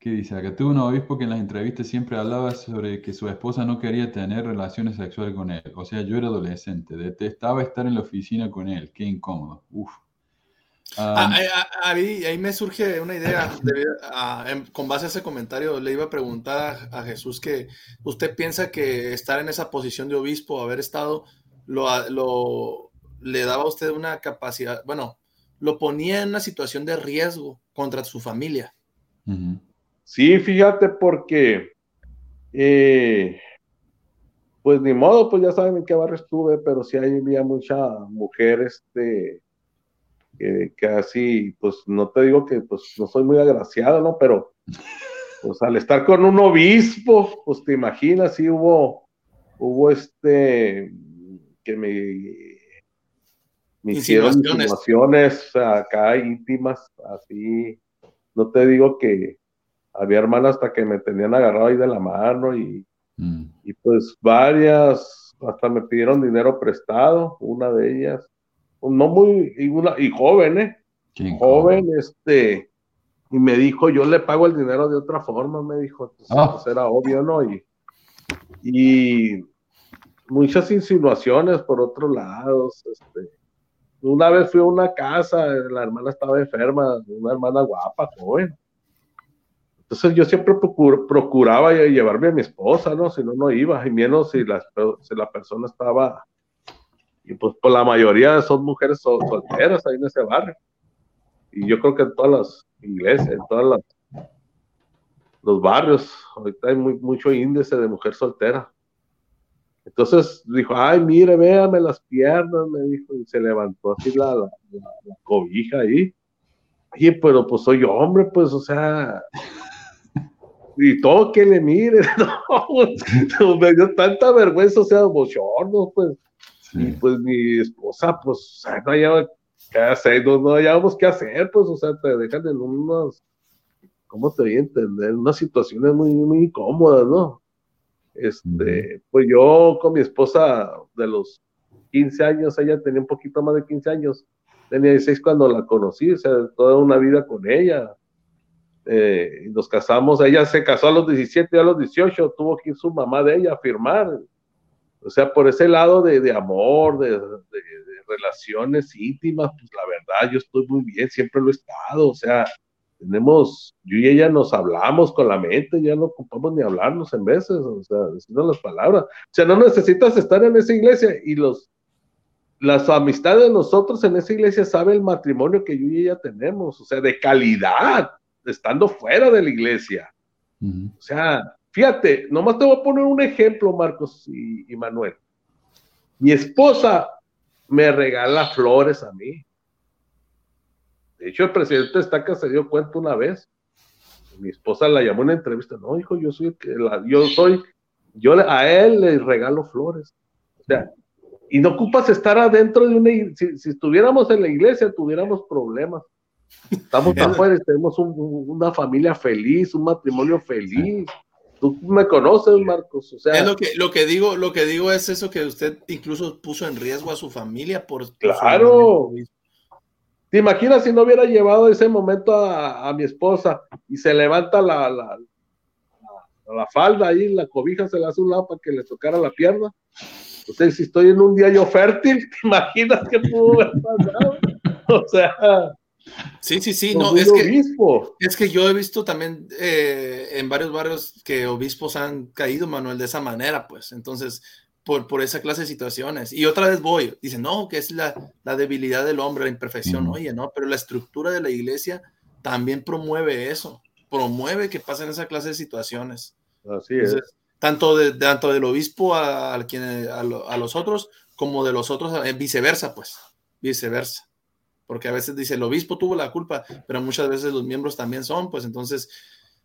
¿Qué dice? Acá tuvo un obispo que en las entrevistas siempre hablaba sobre que su esposa no quería tener relaciones sexuales con él. O sea, yo era adolescente, detestaba estar en la oficina con él, qué incómodo. Uf. Ah, ahí, me surge una idea, con base a ese comentario, le iba a preguntar a, Jesús que usted piensa que estar en esa posición de obispo, haber estado, lo, le daba a usted una capacidad, bueno, lo ponía en una situación de riesgo contra su familia. Sí, fíjate, porque, eh, pues ni modo, pues ya saben en qué barrio estuve, pero sí había mucha mujer, este, que casi, pues no te digo que pues no soy muy agraciado, ¿no? Pero pues al estar con un obispo, pues te imaginas, sí hubo, hubo este, que me, me hicieron insinuaciones acá íntimas, así, no te digo que había hermanas hasta que me tenían agarrado ahí de la mano y, mm. y pues varias, hasta me pidieron dinero prestado, una de ellas, no muy, y, una, y joven, ¿eh? Joven, este, y me dijo, yo le pago el dinero de otra forma, me dijo, ah. pues, era obvio, ¿no? Y, y muchas insinuaciones por otros lados, este, una vez fui a una casa, la hermana estaba enferma, una hermana guapa, joven. Entonces yo siempre procuraba llevarme a mi esposa, ¿no? Si no, no iba, y menos si la, si la persona estaba y pues por la mayoría son mujeres solteras ahí en ese barrio. Y yo creo que en todas las iglesias, en todos los barrios, ahorita hay muy, mucho índice de mujer soltera. Entonces dijo, ay, mire, véame las piernas, me dijo, y se levantó así la, la, cobija ahí. Oye, pero pues soy hombre, pues, o sea, y todo que le mire, no, me dio tanta vergüenza, o sea, bochorno, pues. Y pues mi esposa, pues, no hallaba qué hacer, no, no hallábamos qué hacer, pues, o sea, te dejan en unas, ¿cómo te voy a entender? Unas situaciones muy, muy incómodas, ¿no? Este, pues yo con mi esposa de los 15 años, ella tenía un poquito más de 15 años, tenía 16 cuando la conocí, o sea, toda una vida con ella. Eh, nos casamos, ella se casó a los 17 y a los 18, tuvo que ir su mamá de ella a firmar. O sea, por ese lado de, amor, de, relaciones íntimas, pues la verdad, yo estoy muy bien, siempre lo he estado, o sea, tenemos, yo y ella nos hablamos con la mente, ya no ocupamos ni hablarnos en veces, o sea, diciendo las palabras. O sea, no necesitas estar en esa iglesia y los, las amistades de nosotros en esa iglesia sabe el matrimonio que yo y ella tenemos, o sea, de calidad, estando fuera de la iglesia. O sea, fíjate, nomás te voy a poner un ejemplo, Marcos y, y Manuel. Mi esposa me regala flores a mí. De hecho, el presidente Estaca se dio cuenta una vez. Mi esposa la llamó en una entrevista. No, hijo, yo soy, la, yo soy, yo a él le regalo flores. O sea, y no ocupas estar adentro de una, si, si estuviéramos en la iglesia, tuviéramos problemas. Estamos afuera y tenemos una familia feliz, un matrimonio feliz. Tú me conoces, Marcos. O sea, es lo que, lo que digo, lo que digo es eso que usted incluso puso en riesgo a su familia por. Claro. ¿Te imaginas si no hubiera llevado ese momento a, mi esposa y se levanta la, la, la, falda ahí, la cobija se le hace un lado para que le tocara la pierna? O sea, si estoy en un día yo fértil, ¿te imaginas qué pudo haber pasado? O sea. Sí, sí, sí, no, es que, es que yo he visto también eh, en varios barrios que obispos han caído, Manuel, de esa manera, pues. Entonces, por, por esa clase de situaciones. Y otra vez voy, dice no, que es la, la debilidad del hombre, la imperfección. Oye, no, pero la estructura de la iglesia también promueve eso, promueve que pasen esa clase de situaciones. Así es. tanto, de, tanto del obispo a, a, quien, a, a, los otros, como de los otros, eh, viceversa, pues, viceversa. Porque a veces dice, el obispo tuvo la culpa, pero muchas veces los miembros también son, pues entonces,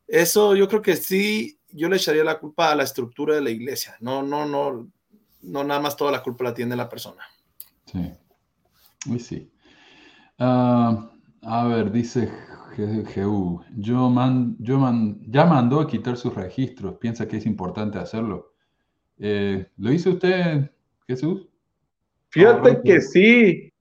eso yo creo que sí, yo le echaría la culpa a la estructura de la iglesia. No, no, no, no nada más toda la culpa la tiene la persona. Sí, uy, sí. Ah, a ver, dice Jehu, yo, man, yo man, ya mandó a quitar sus registros, piensa que es importante hacerlo. Eh, ¿Lo hizo usted, Jesús? Fíjate que sí,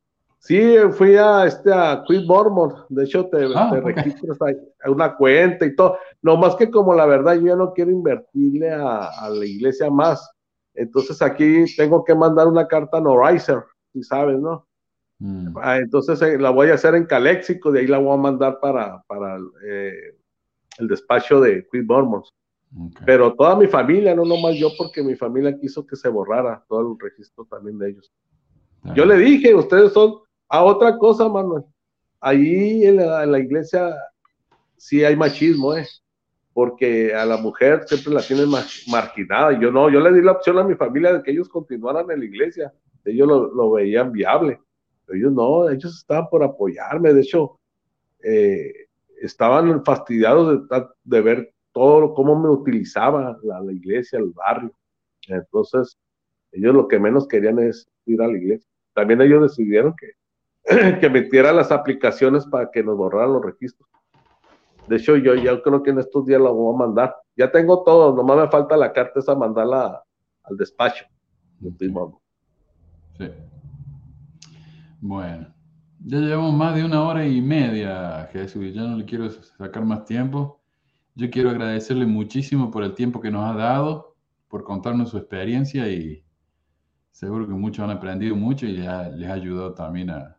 sí, fui a este a Queen Mormon, de hecho te, ah, registras a una cuenta y todo, no más que como la verdad yo ya no quiero invertirle a, a la iglesia más, entonces aquí tengo que mandar una carta a Norizer, si sabes, ¿no? Mm. Ah, entonces eh, la voy a hacer en Caléxico, de ahí la voy a mandar para, para eh, el despacho de Queen Mormons. Pero toda mi familia, no nomás yo, porque mi familia quiso que se borrara todo el registro también de ellos. Yo le dije, ustedes son a otra cosa, Manuel. Ahí en la, en la iglesia sí hay machismo, ¿eh? porque a la mujer siempre la tienen marginada. Yo no, yo le di la opción a mi familia de que ellos continuaran en la iglesia. Ellos lo, veían viable. ellos no, ellos estaban por apoyarme. De hecho, eh, estaban fastidiados de, de, ver todo cómo me utilizaba la, la, iglesia, el barrio. Entonces, ellos lo que menos querían es ir a la iglesia. También ellos decidieron que, que metiera las aplicaciones para que nos borraran los registros. De hecho, yo ya creo que en estos días la voy a mandar. Ya tengo todo, nomás me falta la carta esa mandarla al despacho. Sí. Bueno, ya llevamos más de una hora y media, Jesús, ya no le quiero sacar más tiempo. Yo quiero agradecerle muchísimo por el tiempo que nos ha dado, por contarnos su experiencia y seguro que muchos han aprendido mucho y ya les ha ayudado también a,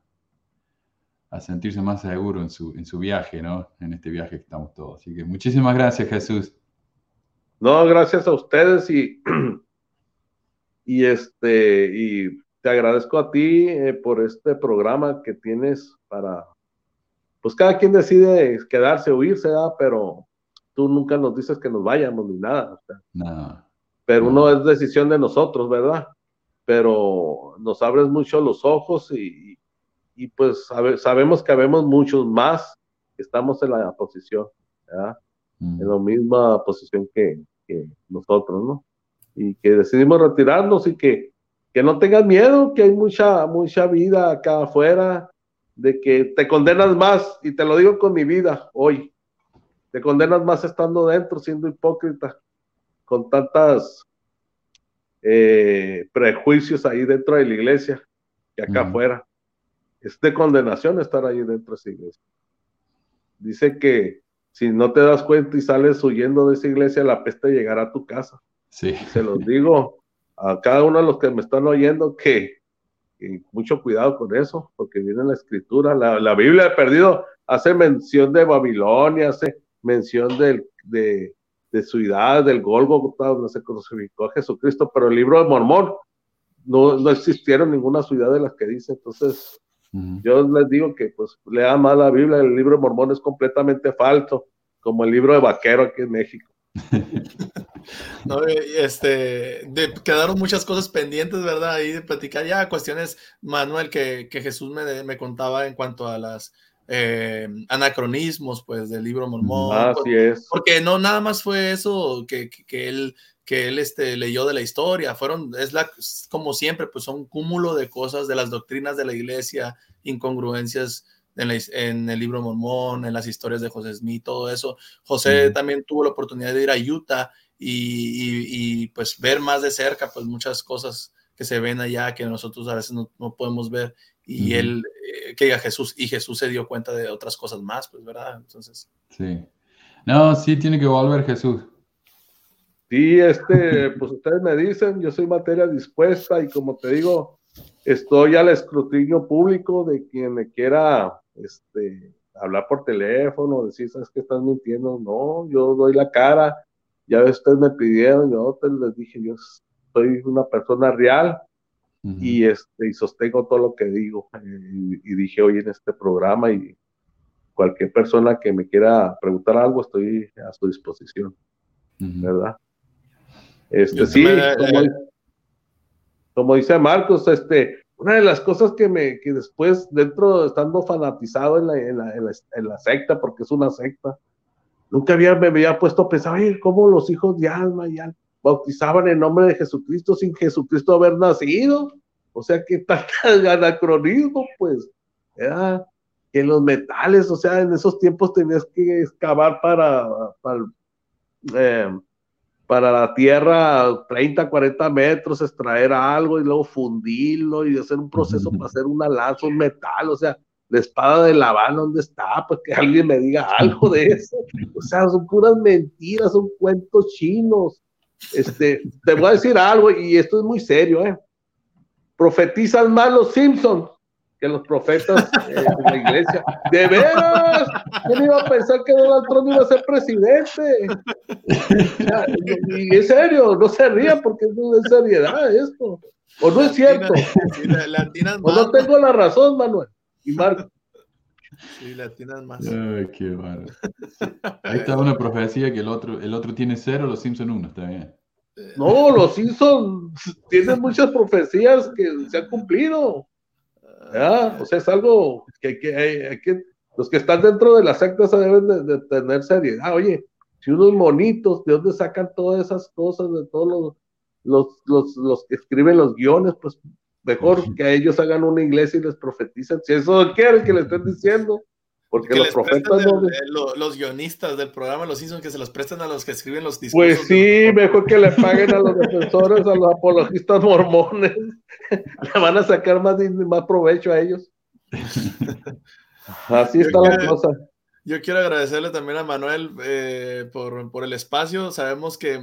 a sentirse más seguro en su, en su viaje, ¿no? En este viaje que estamos todos. Así que muchísimas gracias, Jesús. No, gracias a ustedes y, y este, y te agradezco a ti eh, por este programa que tienes para, pues cada quien decide quedarse o irse, pero tú nunca nos dices que nos vayamos ni nada. no, pero uno es decisión de nosotros, ¿verdad? Pero nos abres mucho los ojos y, y pues sabemos que habemos muchos más que estamos en la posición, ¿verdad? Mm. en la misma posición que, nosotros, ¿no? Y que decidimos retirarnos y que, que no tengas miedo, que hay mucha, mucha vida acá afuera, de que te condenas más, y te lo digo con mi vida hoy, te condenas más estando dentro, siendo hipócrita, con tantas eh, prejuicios ahí dentro de la iglesia, que acá afuera es de condenación estar ahí dentro de esa iglesia. Dice que si no te das cuenta y sales huyendo de esa iglesia, la peste llegará a tu casa. Sí. Se los digo a cada uno de los que me están oyendo que, mucho cuidado con eso, porque viene la escritura, la, la Biblia ha perdido, hace mención de Babilonia, hace mención del, de, de su edad, del Golgo, donde se crucificó a Jesucristo, pero el libro de Mormón no, no existieron ninguna ciudad de las que dice, entonces yo les digo que pues lea más la Biblia, el libro de Mormón es completamente falso, como el libro de Vaquero aquí en México. no, este, quedaron muchas cosas pendientes, ¿verdad? Ahí de platicar ya cuestiones, Manuel, que, que Jesús me, me, contaba en cuanto a las eh, anacronismos, pues, del libro mormón. Así es. Porque no nada más fue eso que, que, él que él este, leyó de la historia, fueron, es la, como siempre, pues son cúmulo de cosas de las doctrinas de la iglesia, incongruencias en, el libro mormón, en las historias de José Smith, todo eso. José también tuvo la oportunidad de ir a Utah y, y, pues ver más de cerca, pues muchas cosas que se ven allá que nosotros a veces no, no podemos ver y él, eh, que diga Jesús, y Jesús se dio cuenta de otras cosas más, pues, ¿verdad? Entonces. Sí. No, sí tiene que volver Jesús. Sí, este, pues ustedes me dicen, yo soy materia dispuesta y como te digo, estoy al escrutinio público de quien me quiera, este, hablar por teléfono, decir, ¿sabes que estás mintiendo? No, yo doy la cara, ya ustedes me pidieron, yo les dije, yo soy una persona real, y, este, y sostengo todo lo que digo. Y, dije hoy en este programa y cualquier persona que me quiera preguntar algo, estoy a su disposición, ¿verdad? Este, sí, como, dice Marcos, este, una de las cosas que me, que después, dentro, estando fanatizado en la, en la, en la, secta, porque es una secta, nunca había, me había puesto a pensar, oye, ¿cómo los hijos de Alma y Alma bautizaban en nombre de Jesucristo sin Jesucristo haber nacido. O sea, que tal anacronismo, pues, era que los metales, o sea, en esos tiempos tenías que excavar para, para, eh, para la tierra 30, 40 metros, extraer algo y luego fundirlo y hacer un proceso para hacer una lanza, un metal, o sea, la espada de Labán, ¿dónde está? Pues que alguien me diga algo de eso. O sea, son puras mentiras, son cuentos chinos. Este, te voy a decir algo, y esto es muy serio, ¿eh? Profetizan más los Simpsons que los profetas eh, de la iglesia. ¡De veras! ¿Quién iba a pensar que Donald Trump iba a ser presidente? y en serio, no se rían porque es de seriedad esto. ¿O no es cierto? ¿O no tengo la razón, Manuel? Y Marco. Sí, latinas más. Ay, qué bueno. Ahí está una profecía que el otro, el otro tiene cero, los Simpson uno, está bien. No, los Simpsons tienen muchas profecías que se han cumplido. O sea, es algo que, que, hay, que los que están dentro de la secta se deben de, tener seriedad. Oye, si unos monitos, ¿de dónde sacan todas esas cosas? De todos los, los, los, que escriben los guiones, pues mejor que ellos hagan una iglesia y les profeticen. Si eso quieren que le estén diciendo. Porque los profetas los guionistas del programa los Simpsons que se los prestan a los que escriben los discursos. Pues sí, mejor que le paguen a los defensores, a los apologistas mormones. le van a sacar más, más provecho a ellos. Así está la cosa. Yo quiero agradecerle también a Manuel eh, por, por, el espacio. Sabemos que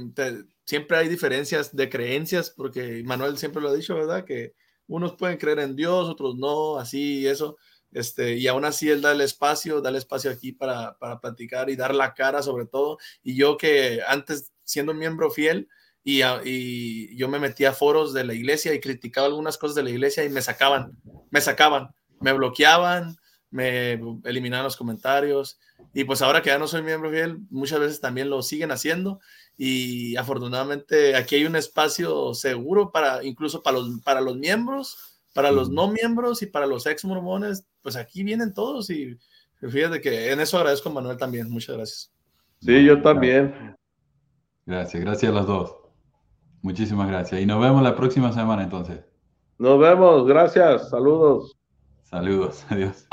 siempre hay diferencias de creencias, porque Manuel siempre lo ha dicho, ¿verdad? Que unos pueden creer en Dios, otros no, así y eso. Este, y aún así él da el espacio, da el espacio aquí para, para platicar y dar la cara sobre todo. Y yo que antes, siendo miembro fiel, y, y, yo me metía a foros de la iglesia y criticaba algunas cosas de la iglesia y me sacaban, me sacaban, me bloqueaban, me eliminaban los comentarios. Y pues ahora que ya no soy miembro fiel, muchas veces también lo siguen haciendo. Y afortunadamente aquí hay un espacio seguro para incluso para los, para los miembros para los no miembros y para los ex mormones, pues aquí vienen todos y fíjate que en eso agradezco a Manuel también. Muchas gracias. Sí, yo también. Gracias, gracias a los dos. Muchísimas gracias. Y nos vemos la próxima semana entonces. Nos vemos, gracias, saludos. Saludos, adiós.